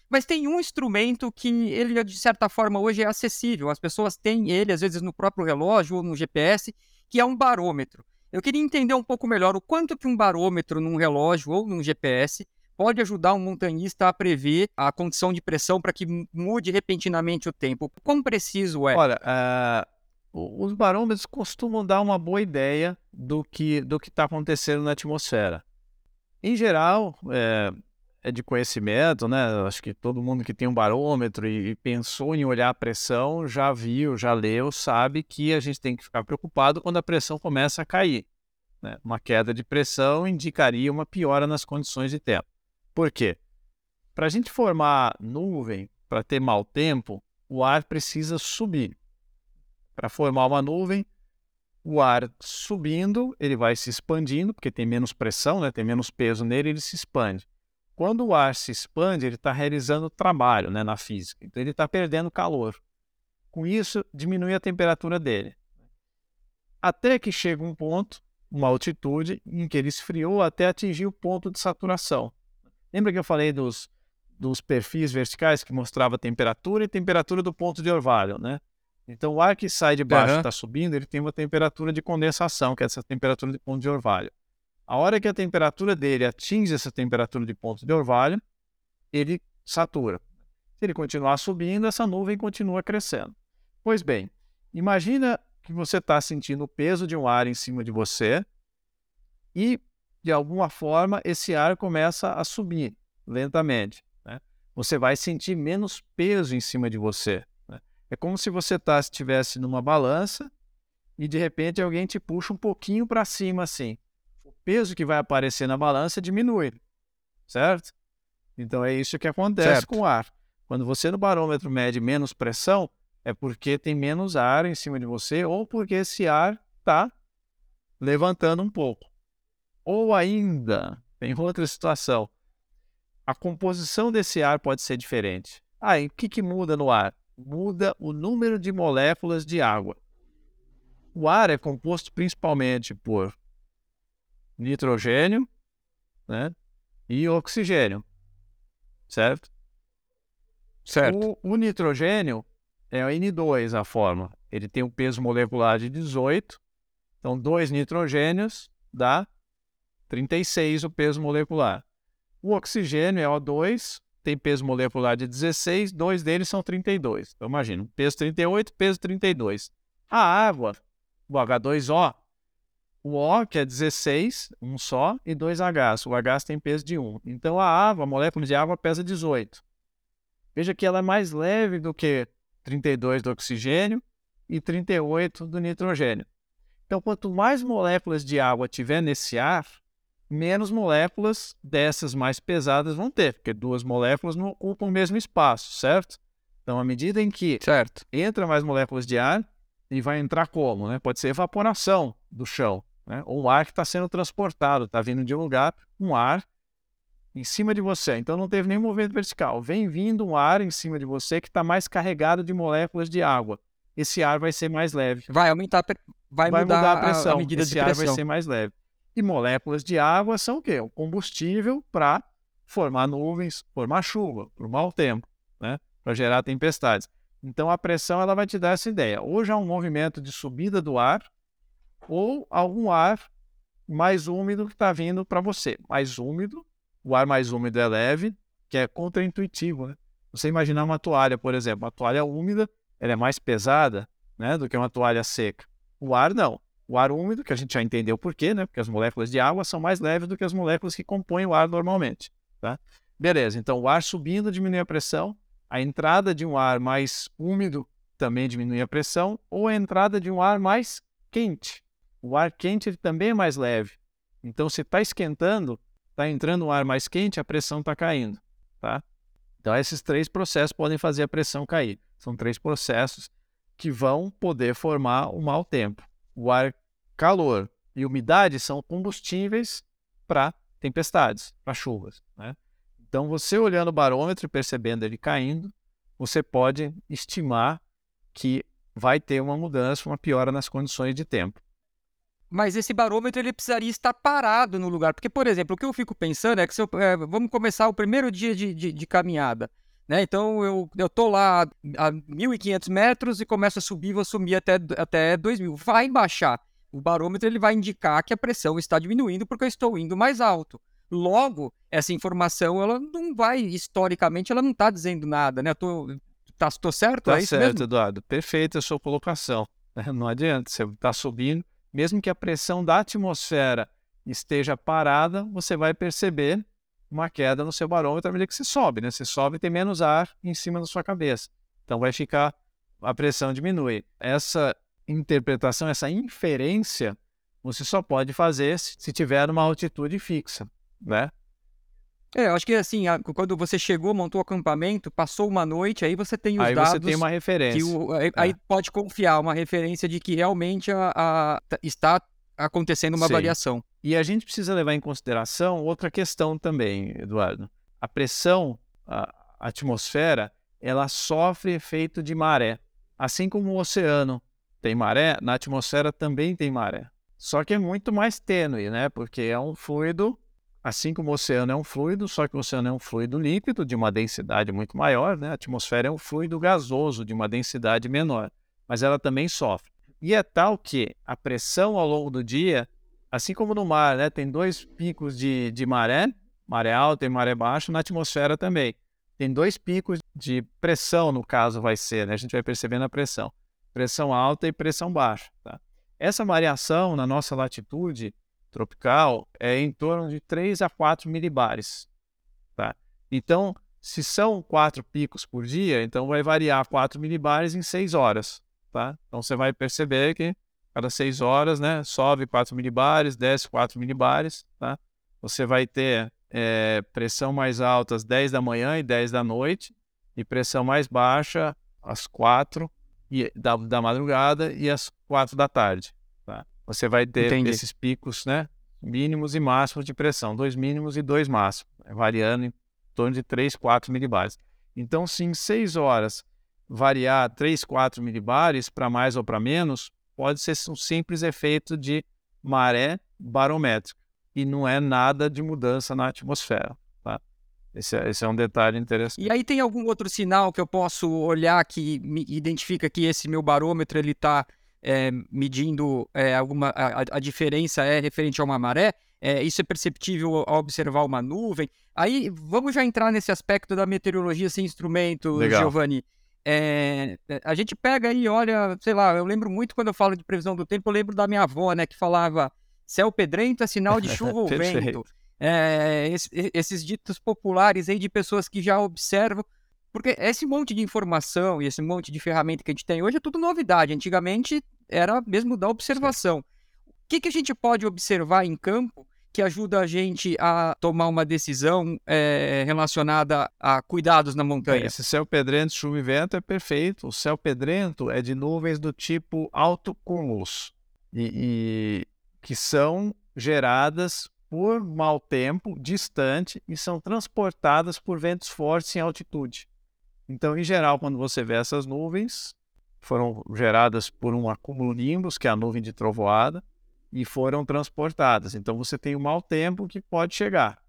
Speaker 3: Mas tem um instrumento que ele, de certa forma, hoje é acessível. As pessoas têm ele, às vezes, no próprio relógio ou no GPS, que é um barômetro. Eu queria entender um pouco melhor o quanto que um barômetro num relógio ou num GPS pode ajudar um montanhista a prever a condição de pressão para que mude repentinamente o tempo. Quão preciso é?
Speaker 6: Olha, o- os barômetros costumam dar uma boa ideia do que do está acontecendo na atmosfera. Em geral, é, é de conhecimento, né? Acho que todo mundo que tem um barômetro e, e pensou em olhar a pressão já viu, já leu, sabe que a gente tem que ficar preocupado quando a pressão começa a cair. né? Uma queda de pressão indicaria uma piora nas condições de tempo. Por quê? Para a gente formar nuvem, para ter mau tempo, o ar precisa subir. Para formar uma nuvem, o ar subindo, ele vai se expandindo, porque tem menos pressão, né? tem menos peso nele, ele se expande. Quando o ar se expande, ele está realizando trabalho né, na física, então ele está perdendo calor. Com isso, diminui a temperatura dele. Até que chega um ponto, uma altitude, em que ele esfriou até atingir o ponto de saturação. Lembra que eu falei dos, dos perfis verticais que mostrava a temperatura e temperatura do ponto de orvalho, né? Então, o ar que sai de baixo e está subindo, ele tem uma temperatura de condensação, que é essa temperatura de ponto de orvalho. A hora que a temperatura dele atinge essa temperatura de ponto de orvalho, ele satura. Se ele continuar subindo, essa nuvem continua crescendo. Pois bem, imagina que você está sentindo o peso de um ar em cima de você e, de alguma forma, esse ar começa a subir lentamente. né? Você vai sentir menos peso em cima de você. né? É como se você tá, estivesse numa balança e, de repente, alguém te puxa um pouquinho para cima assim. O peso que vai aparecer na balança diminui, certo? Então é isso que acontece
Speaker 3: Certo.
Speaker 6: com o ar. Quando você no barômetro mede menos pressão, é porque tem menos ar em cima de você ou porque esse ar está levantando um pouco. Ou ainda, tem outra situação. A composição desse ar pode ser diferente. Ah, e o que, que muda no ar? Muda o número de moléculas de água. O ar é composto principalmente por nitrogênio né, e oxigênio, certo?
Speaker 3: Certo.
Speaker 6: O, o nitrogênio é o N2 a forma. Ele tem um peso molecular de 18. Então, dois nitrogênios dá 36 o peso molecular. O oxigênio é O2, tem peso molecular de 16, dois deles são 32. Então, imagina, peso 38, peso 32. A água, o H2O, o O, que é 16, um só, e dois Hs. O H tem peso de 1. Então, a água, a molécula de água, pesa 18. Veja que ela é mais leve do que 32 do oxigênio e 38 do nitrogênio. Então, quanto mais moléculas de água tiver nesse ar, menos moléculas dessas mais pesadas vão ter, porque duas moléculas não ocupam o mesmo espaço, certo? Então, à medida em que
Speaker 3: Certo.
Speaker 6: entra mais moléculas de ar e vai entrar como? Né? Pode ser evaporação do chão, né? ou um ar que está sendo transportado, está vindo de um lugar, um ar em cima de você. Então não teve nenhum movimento vertical. Vem vindo um ar em cima de você que está mais carregado de moléculas de água. Esse ar vai ser mais leve.
Speaker 3: Vai aumentar, vai,
Speaker 6: Vai
Speaker 3: mudar,
Speaker 6: mudar,
Speaker 3: a-
Speaker 6: pressão.
Speaker 3: A, medida
Speaker 6: Esse
Speaker 3: de
Speaker 6: ar
Speaker 3: pressão.
Speaker 6: vai ser mais leve. E moléculas de água são o quê? O combustível para formar nuvens, formar chuva, por mau tempo, né? Para gerar tempestades. Então a pressão ela vai te dar essa ideia. Ou já um movimento de subida do ar, ou algum ar mais úmido que está vindo para você. Mais úmido, o ar mais úmido é leve, que é contraintuitivo, né? Você imaginar uma toalha, por exemplo, uma toalha úmida, ela é mais pesada, né, do que uma toalha seca. O ar não. O ar úmido, que a gente já entendeu por quê, né? Porque as moléculas de água são mais leves do que as moléculas que compõem o ar normalmente, tá? Beleza, então o ar subindo diminui a pressão, a entrada de um ar mais úmido também diminui a pressão, ou a entrada de um ar mais quente. O ar quente ele também é mais leve. Então, se está esquentando, está entrando um ar mais quente, a pressão está caindo, tá? Então, esses três processos podem fazer a pressão cair. São três processos que vão poder formar o mau tempo. O ar calor e umidade são combustíveis para tempestades, para chuvas. Né? Então, você olhando o barômetro e percebendo ele caindo, você pode estimar que vai ter uma mudança, uma piora nas condições de tempo.
Speaker 3: Mas esse barômetro ele precisaria estar parado no lugar. Porque, por exemplo, o que eu fico pensando é que se eu, é, vamos começar o primeiro dia de, de, de caminhada. Né? Então eu, eu tô lá a 1.500 metros e começo a subir, vou subir até, até 2.000. Vai baixar. O barômetro ele vai indicar que a pressão está diminuindo porque eu estou indo mais alto. Logo, essa informação ela não vai, historicamente, ela não está dizendo nada, né? Eu tô, tá, tô certo?
Speaker 6: Tá
Speaker 3: é
Speaker 6: certo,
Speaker 3: mesmo?
Speaker 6: Eduardo. Perfeita a sua colocação. né? Não adianta, você está subindo, mesmo que a pressão da atmosfera esteja parada, você vai perceber uma queda no seu barômetro à medida que você sobe, né? Você sobe e tem menos ar em cima da sua cabeça. Então vai ficar, a pressão diminui. Essa interpretação, essa inferência, você só pode fazer se tiver uma altitude fixa, né?
Speaker 3: É, eu acho que assim, quando você chegou, montou o acampamento, passou uma noite, aí você tem os
Speaker 6: Aí
Speaker 3: dados
Speaker 6: você tem uma referência.
Speaker 3: o- aí,
Speaker 6: É.
Speaker 3: aí pode confiar, uma referência de que realmente a, a- tá- está acontecendo uma
Speaker 6: Sim.
Speaker 3: variação.
Speaker 6: E a gente precisa levar em consideração outra questão também, Eduardo. A pressão, a atmosfera, ela sofre efeito de maré. Assim como o oceano tem maré, na atmosfera também tem maré. Só que é muito mais tênue, né? Porque é um fluido Assim como o oceano é um fluido, só que o oceano é um fluido líquido de uma densidade muito maior, né? A atmosfera é um fluido gasoso de uma densidade menor, mas ela também sofre. E é tal que a pressão ao longo do dia, assim como no mar, né? Tem dois picos de, de maré, maré alta e maré baixa, na atmosfera também. Tem dois picos de pressão, no caso, vai ser, né? A gente vai percebendo a pressão. Pressão alta e pressão baixa, tá? Essa variação na nossa latitude tropical é em torno de 3 a 4 milibares. Tá? Então, se são quatro picos por dia, então vai variar 4 milibares em 6 horas. Tá? Então você vai perceber que cada 6 horas né, sobe 4 milibares, desce 4 milibares. Tá? Você vai ter é, pressão mais alta às 10 da manhã e 10 da noite, e pressão mais baixa às 4 e, da, da madrugada e às 4 da tarde. Tá? Você vai ter Entendi. esses picos, né? Mínimos e máximos de pressão, dois mínimos e dois máximos, né, variando em torno de 3, 4 milibares. Então, se em 6 horas variar 3, 4 milibares para mais ou para menos, pode ser um simples efeito de maré barométrica e não é nada de mudança na atmosfera. Tá? Esse, é, esse é um detalhe interessante.
Speaker 3: E aí tem algum outro sinal que eu posso olhar que me identifica que esse meu barômetro ele está é, medindo é, alguma a, a, diferença é referente a uma maré, é, isso é perceptível ao observar uma nuvem. Aí vamos já entrar nesse aspecto da meteorologia sem instrumento, Legal. Giovanni. É, a gente pega aí, olha, sei lá, eu lembro muito quando eu falo de previsão do tempo, eu lembro da minha avó, né, que falava céu pedrento é sinal de chuva ou vento. É, esse, esses ditos populares aí de pessoas que já observam porque esse monte de informação e esse monte de ferramenta que a gente tem hoje é tudo novidade. Antigamente era mesmo da observação. O que, que a gente pode observar em campo que ajuda a gente a tomar uma decisão é, relacionada a cuidados na montanha?
Speaker 6: Esse céu pedrento, chuva e vento é perfeito. O céu pedrento é de nuvens do tipo alto cúmulos e, e que são geradas por mau tempo distante e são transportadas por ventos fortes em altitude. Então, em geral, quando você vê essas nuvens, foram geradas por um acúmulo nimbus, que é a nuvem de trovoada, e foram transportadas. Então, você tem um mau tempo que pode chegar.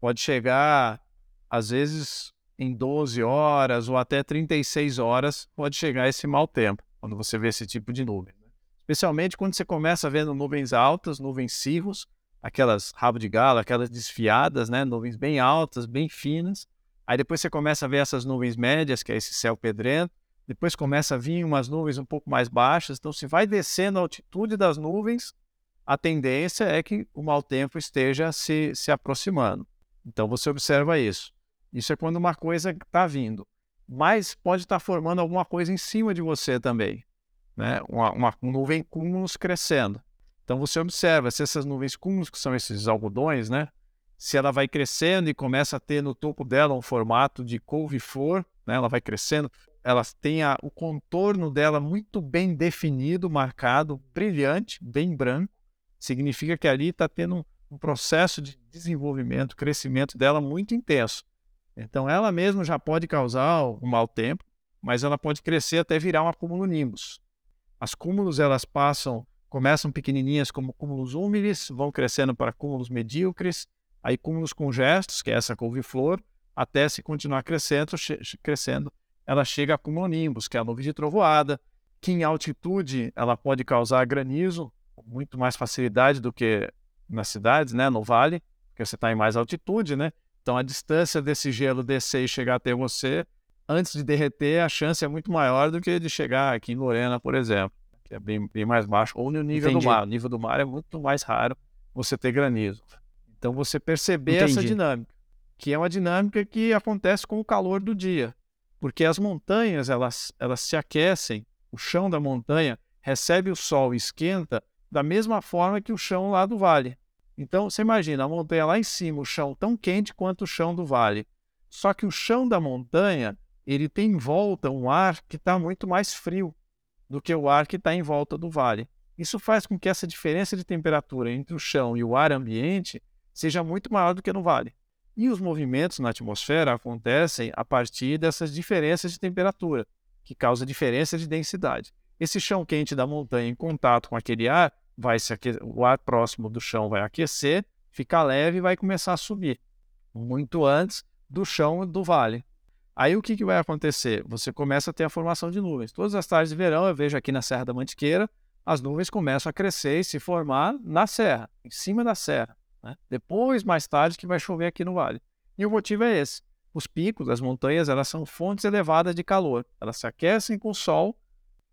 Speaker 6: Pode chegar, às vezes, em 12 horas ou até 36 horas, pode chegar esse mau tempo, quando você vê esse tipo de nuvem. Né? Especialmente quando você começa vendo nuvens altas, nuvens cirros, aquelas rabo de galo, aquelas desfiadas, né? nuvens bem altas, bem finas, Aí depois você começa a ver essas nuvens médias, que é esse céu pedrento. Depois começa a vir umas nuvens um pouco mais baixas. Então, se vai descendo a altitude das nuvens, a tendência é que o mau tempo esteja se, se aproximando. Então, você observa isso. Isso é quando uma coisa está vindo. Mas pode estar tá formando alguma coisa em cima de você também. Né? Uma, uma nuvem cúmulos crescendo. Então, você observa se essas nuvens cúmulos, que são esses algodões, né? se ela vai crescendo e começa a ter no topo dela um formato de couve-flor, né? ela vai crescendo, ela tem a, o contorno dela muito bem definido, marcado, brilhante, bem branco, significa que ali está tendo um, processo de desenvolvimento, crescimento dela muito intenso. Então ela mesma já pode causar um mau tempo, mas ela pode crescer até virar um cúmulo nimbus. As cúmulos elas passam, começam pequenininhas como cúmulos úmiles, vão crescendo para cúmulos medíocres, aí cúmulos congestos, que é essa couve-flor, até se continuar crescendo, crescendo, ela chega a cumulonimbus, que é a nuvem de trovoada, que em altitude ela pode causar granizo muito mais facilidade do que nas cidades, né, no vale, porque você está em mais altitude, né? Então a distância desse gelo descer e chegar até você, antes de derreter, a chance é muito maior do que de chegar aqui em Lorena, por exemplo, que é bem, bem mais baixo, ou no nível Entendi. do mar. O nível do mar é muito mais raro você ter granizo. Então você perceber Entendi. essa dinâmica, que é uma dinâmica que acontece com o calor do dia, porque as montanhas elas, elas se aquecem, o chão da montanha recebe o sol e esquenta da mesma forma que o chão lá do vale. Então você imagina a montanha lá em cima, o chão tão quente quanto o chão do vale. Só que o chão da montanha ele tem em volta um ar que está muito mais frio do que o ar que está em volta do vale. Isso faz com que essa diferença de temperatura entre o chão e o ar ambiente seja muito maior do que no vale. E os movimentos na atmosfera acontecem a partir dessas diferenças de temperatura, que causa diferença de densidade. Esse chão quente da montanha em contato com aquele ar, vai se o ar próximo do chão vai aquecer ficar leve e vai começar a subir, muito antes do chão do vale. Aí o que, que vai acontecer? Você começa a ter a formação de nuvens. Todas as tardes de verão, eu vejo aqui na Serra da Mantiqueira, as nuvens começam a crescer e se formar na serra, em cima da serra. Né? Depois, mais tarde, que vai chover aqui no vale. E o motivo é esse. Os picos, as montanhas, elas são fontes elevadas de calor. Elas se aquecem com o sol,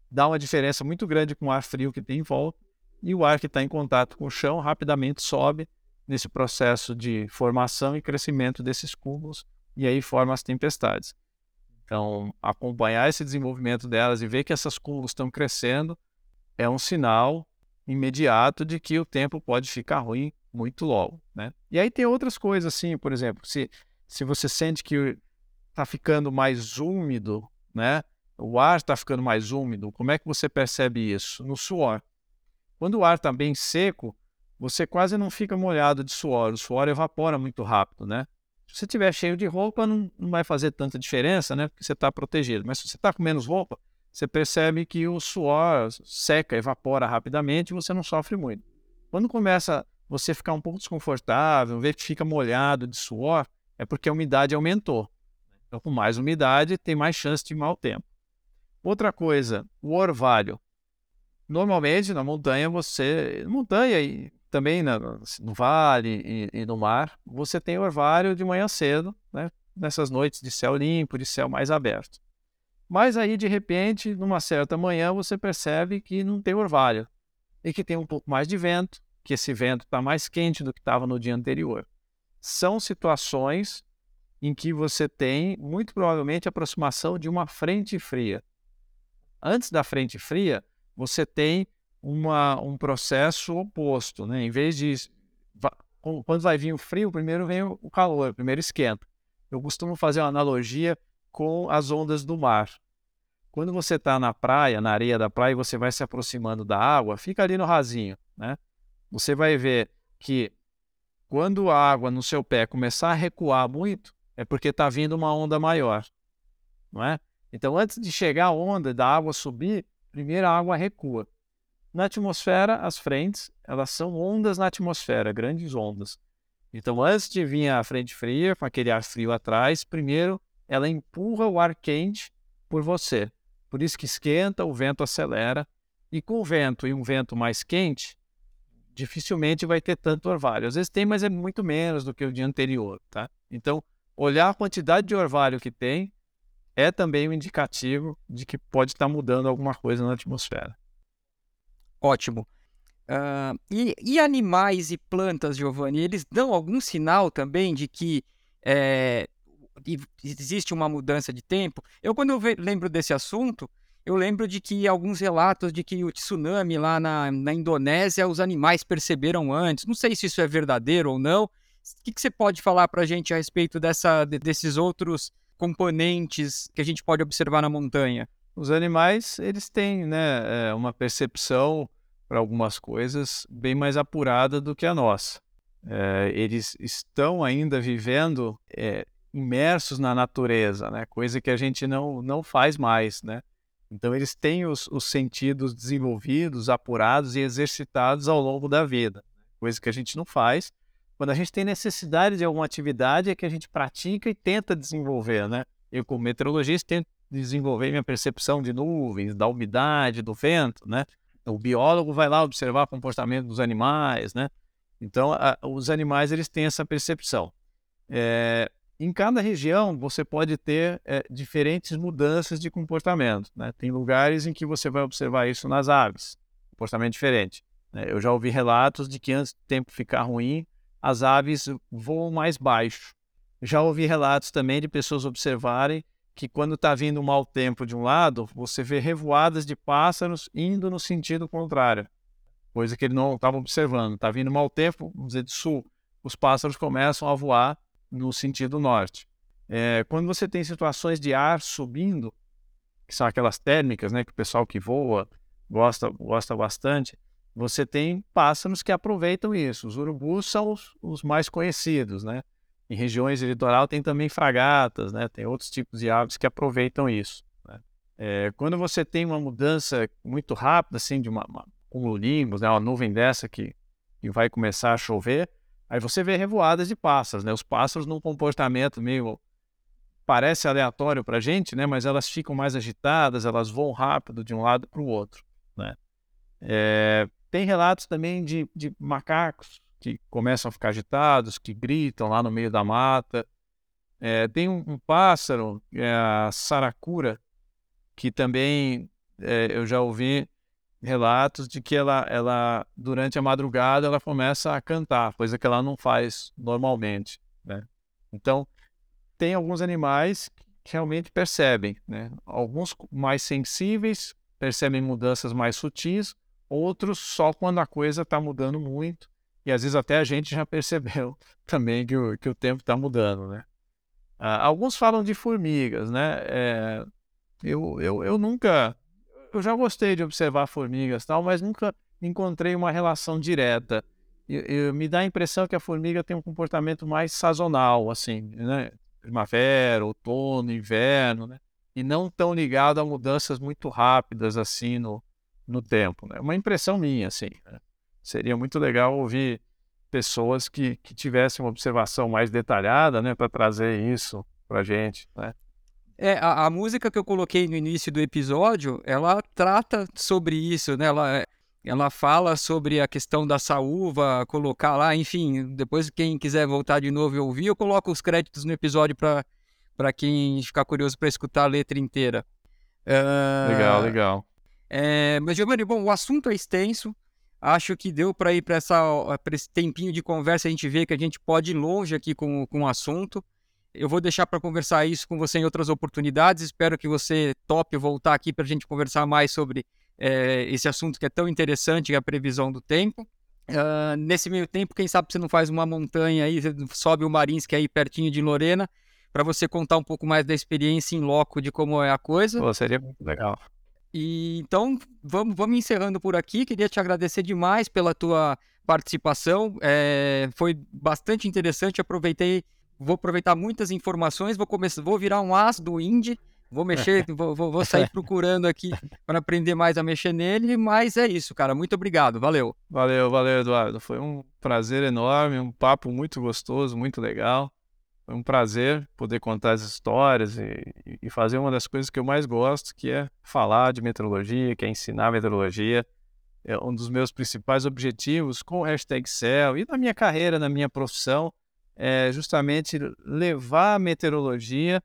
Speaker 6: dá uma diferença muito grande com o ar frio que tem em volta, e o ar que está em contato com o chão rapidamente sobe nesse processo de formação e crescimento desses cúmulos, e aí forma as tempestades. Então, acompanhar esse desenvolvimento delas e ver que essas cúmulos estão crescendo é um sinal imediato de que o tempo pode ficar ruim muito logo, né? E aí tem outras coisas assim, por exemplo, se, se você sente que está ficando mais úmido, né? O ar está ficando mais úmido, como é que você percebe isso? No suor. Quando o ar está bem seco, você quase não fica molhado de suor, o suor evapora muito rápido, né? Se você estiver cheio de roupa, não, não vai fazer tanta diferença, né? Porque você está protegido. Mas se você está com menos roupa, você percebe que o suor seca, evapora rapidamente e você não sofre muito. Quando começa você ficar um pouco desconfortável, ver que fica molhado de suor, é porque a umidade aumentou. Então, com mais umidade, tem mais chance de mau tempo. Outra coisa, o orvalho. Normalmente, na montanha, você. Montanha e também no vale e, e, no mar, você tem orvalho de manhã cedo, né? nessas noites de céu limpo, de céu mais aberto. Mas aí, de repente, numa certa manhã, você percebe que não tem orvalho e que tem um pouco mais de vento, que esse vento está mais quente do que estava no dia anterior. São situações em que você tem, muito provavelmente, a aproximação de uma frente fria. Antes da frente fria, você tem uma, um processo oposto. Né? Em vez de. Quando vai vir o frio, primeiro vem o calor, primeiro esquenta. Eu costumo fazer uma analogia com as ondas do mar. Quando você está na praia, na areia da praia, e você vai se aproximando da água, fica ali no rasinho, né? Você vai ver que quando a água no seu pé começar a recuar muito, é porque está vindo uma onda maior, não é? Então, antes de chegar a onda da água subir, primeiro a água recua. Na atmosfera, as frentes, elas são ondas na atmosfera, grandes ondas. Então, antes de vir a frente fria, com aquele ar frio atrás, primeiro ela empurra o ar quente por você. Por isso que esquenta, o vento acelera. E com o vento e um vento mais quente, dificilmente vai ter tanto orvalho. Às vezes tem, mas é muito menos do que o dia anterior, tá? Então, olhar a quantidade de orvalho que tem é também um indicativo de que pode estar mudando alguma coisa na atmosfera.
Speaker 3: Ótimo. Uh, e, e, animais e plantas, Giovanni, eles dão algum sinal também de que é, existe uma mudança de tempo. Eu, quando eu lembro desse assunto, eu lembro de que alguns relatos de que o tsunami lá na, na Indonésia os animais perceberam antes. Não sei se isso é verdadeiro ou não. O que, que você pode falar para a gente a respeito dessa, desses outros componentes que a gente pode observar na montanha?
Speaker 6: Os animais, eles têm né, é, uma percepção para algumas coisas bem mais apurada do que a nossa. É, eles estão ainda vivendo é, imersos na natureza, né? Coisa que a gente não, não faz mais, né? Então eles têm os, os sentidos desenvolvidos, apurados e exercitados ao longo da vida, coisa que a gente não faz. Quando a gente tem necessidade de alguma atividade é que a gente pratica e tenta desenvolver, né? Eu como meteorologista tento desenvolver minha percepção de nuvens, da umidade, do vento, né? O biólogo vai lá observar o comportamento dos animais, né? Então, a, os animais eles têm essa percepção. É, em cada região, você pode ter é, diferentes mudanças de comportamento. Né? Tem lugares em que você vai observar isso nas aves, comportamento diferente. Né? Eu já ouvi relatos de que antes do tempo ficar ruim, as aves voam mais baixo. Já ouvi relatos também de pessoas observarem que quando está vindo um mau tempo de um lado, você vê revoadas de pássaros indo no sentido contrário, coisa que ele não estava observando. Está vindo mau tempo, vamos dizer, de sul, os pássaros começam a voar no sentido norte. É, quando você tem situações de ar subindo, que são aquelas térmicas, né, que o pessoal que voa gosta, gosta bastante, você tem pássaros que aproveitam isso. Os urubus são os, os mais conhecidos, né? Em regiões de litoral tem também fragatas, né? Tem outros tipos de aves que aproveitam isso. Né? É, quando você tem uma mudança muito rápida, assim, de uma, uma cumulonimbus, né? uma nuvem dessa que, que vai começar a chover, Aí você vê revoadas de pássaros, né? Os pássaros num comportamento meio parece aleatório para a gente, né? Mas elas ficam mais agitadas, elas voam rápido de um lado para o outro, né? É, tem relatos também de, de macacos que começam a ficar agitados, que gritam lá no meio da mata. É, tem um, um, pássaro, é a saracura, que também é, eu já ouvi relatos de que ela, ela, durante a madrugada, ela começa a cantar, coisa que ela não faz normalmente. Né? Então, tem alguns animais que realmente percebem, né? Alguns mais sensíveis percebem mudanças mais sutis, outros só quando a coisa está mudando muito. E às vezes até a gente já percebeu também que o, que o tempo está mudando, né? Ah, alguns falam de formigas, né? É, eu, eu, eu nunca eu já gostei de observar formigas tal, mas nunca encontrei uma relação direta. Eu, eu, me dá a impressão que a formiga tem um comportamento mais sazonal, assim, né? Primavera, outono, inverno, né? E não tão ligado a mudanças muito rápidas, assim, no, no tempo, né? Uma impressão minha, assim. Né? Seria muito legal ouvir pessoas que, que tivessem uma observação mais detalhada, né? Para trazer isso para gente, né?
Speaker 3: É, a, a, música que eu coloquei no início do episódio, ela trata sobre isso, né? Ela, ela fala sobre a questão da saúva, colocar lá, enfim, depois quem quiser voltar de novo e ouvir, eu coloco os créditos no episódio para quem ficar curioso para escutar a letra inteira.
Speaker 6: Uh, legal, legal.
Speaker 3: É, mas, Giovanni, bom, o assunto é extenso. Acho que deu para ir para esse tempinho de conversa, a gente vê que a gente pode ir longe aqui com, com o assunto. Eu vou deixar para conversar isso com você em outras oportunidades. Espero que você tope voltar aqui para a gente conversar mais sobre é, esse assunto que é tão interessante, que é a previsão do tempo. Uh, nesse meio tempo, quem sabe você não faz uma montanha aí, sobe o Marins, que é aí pertinho de Lorena, para você contar um pouco mais da experiência em loco de como é a coisa.
Speaker 6: Pô, seria legal.
Speaker 3: E então vamos, vamos encerrando por aqui. Queria te agradecer demais pela tua participação. É, foi bastante interessante. Aproveitei vou aproveitar muitas informações, vou começar, vou virar um as do Indie, vou mexer, vou, vou, vou, sair procurando aqui para aprender mais a mexer nele, mas é isso, cara. Muito obrigado, valeu.
Speaker 6: Valeu, valeu, Eduardo. Foi um prazer enorme, um papo muito gostoso, muito legal. Foi um prazer poder contar as histórias e, e fazer uma das coisas que eu mais gosto, que é falar de meteorologia, que é ensinar meteorologia. É um dos meus principais objetivos com o hashtag Cell e na minha carreira, na minha profissão, é justamente levar a meteorologia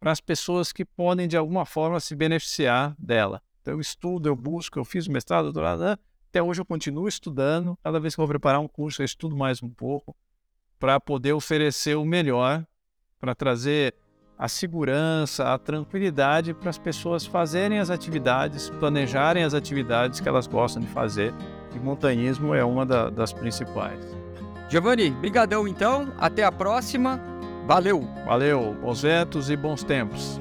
Speaker 6: para as pessoas que podem, de alguma forma, se beneficiar dela. Então, eu estudo, eu busco, eu fiz mestrado, doutorado, né? até hoje eu continuo estudando. Cada vez que eu vou preparar um curso, eu estudo mais um pouco para poder oferecer o melhor, para trazer a segurança, a tranquilidade para as pessoas fazerem as atividades, planejarem as atividades que elas gostam de fazer. E montanhismo é uma da, das principais.
Speaker 3: Giovanni, brigadão então, até a próxima. Valeu.
Speaker 6: Valeu, bons ventos e bons tempos.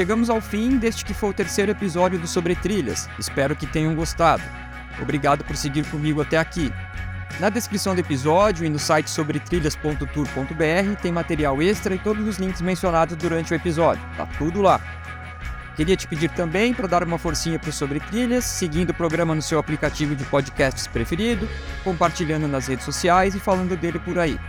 Speaker 3: Chegamos ao fim deste que foi o terceiro episódio do Sobre Trilhas. Espero que tenham gostado. Obrigado por seguir comigo até aqui. Na descrição do episódio e no site sobretrilhas.tour.br tem material extra e todos os links mencionados durante o episódio. Tá tudo lá. Queria te pedir também para dar uma forcinha para o Sobre Trilhas, seguindo o programa no seu aplicativo de podcasts preferido, compartilhando nas redes sociais e falando dele por aí.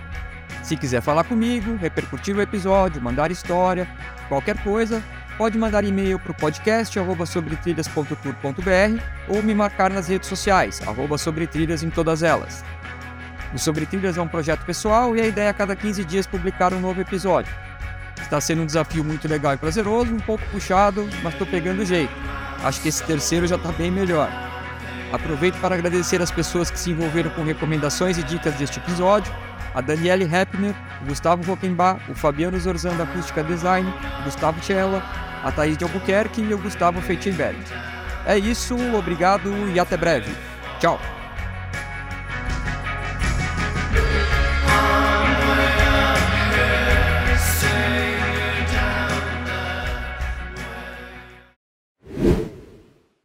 Speaker 3: Se quiser falar comigo, repercutir o episódio, mandar história, qualquer coisa, pode mandar e-mail para o podcast sobretrilhas.tour.br ou me marcar nas redes sociais, arroba sobretrilhas em todas elas. O Sobre Trilhas é um projeto pessoal e a ideia é a cada 15 dias publicar um novo episódio. Está sendo um desafio muito legal e prazeroso, um pouco puxado, mas estou pegando jeito. Acho que esse terceiro já está bem melhor. Aproveito para agradecer as pessoas que se envolveram com recomendações e dicas deste episódio a Daniele Heppner, o Gustavo Rockenbach, o Fabiano Zorzan da Acústica Design, o Gustavo Cella, a Thaís de Albuquerque e o Gustavo Feitenberg. É isso, obrigado e até breve. Tchau!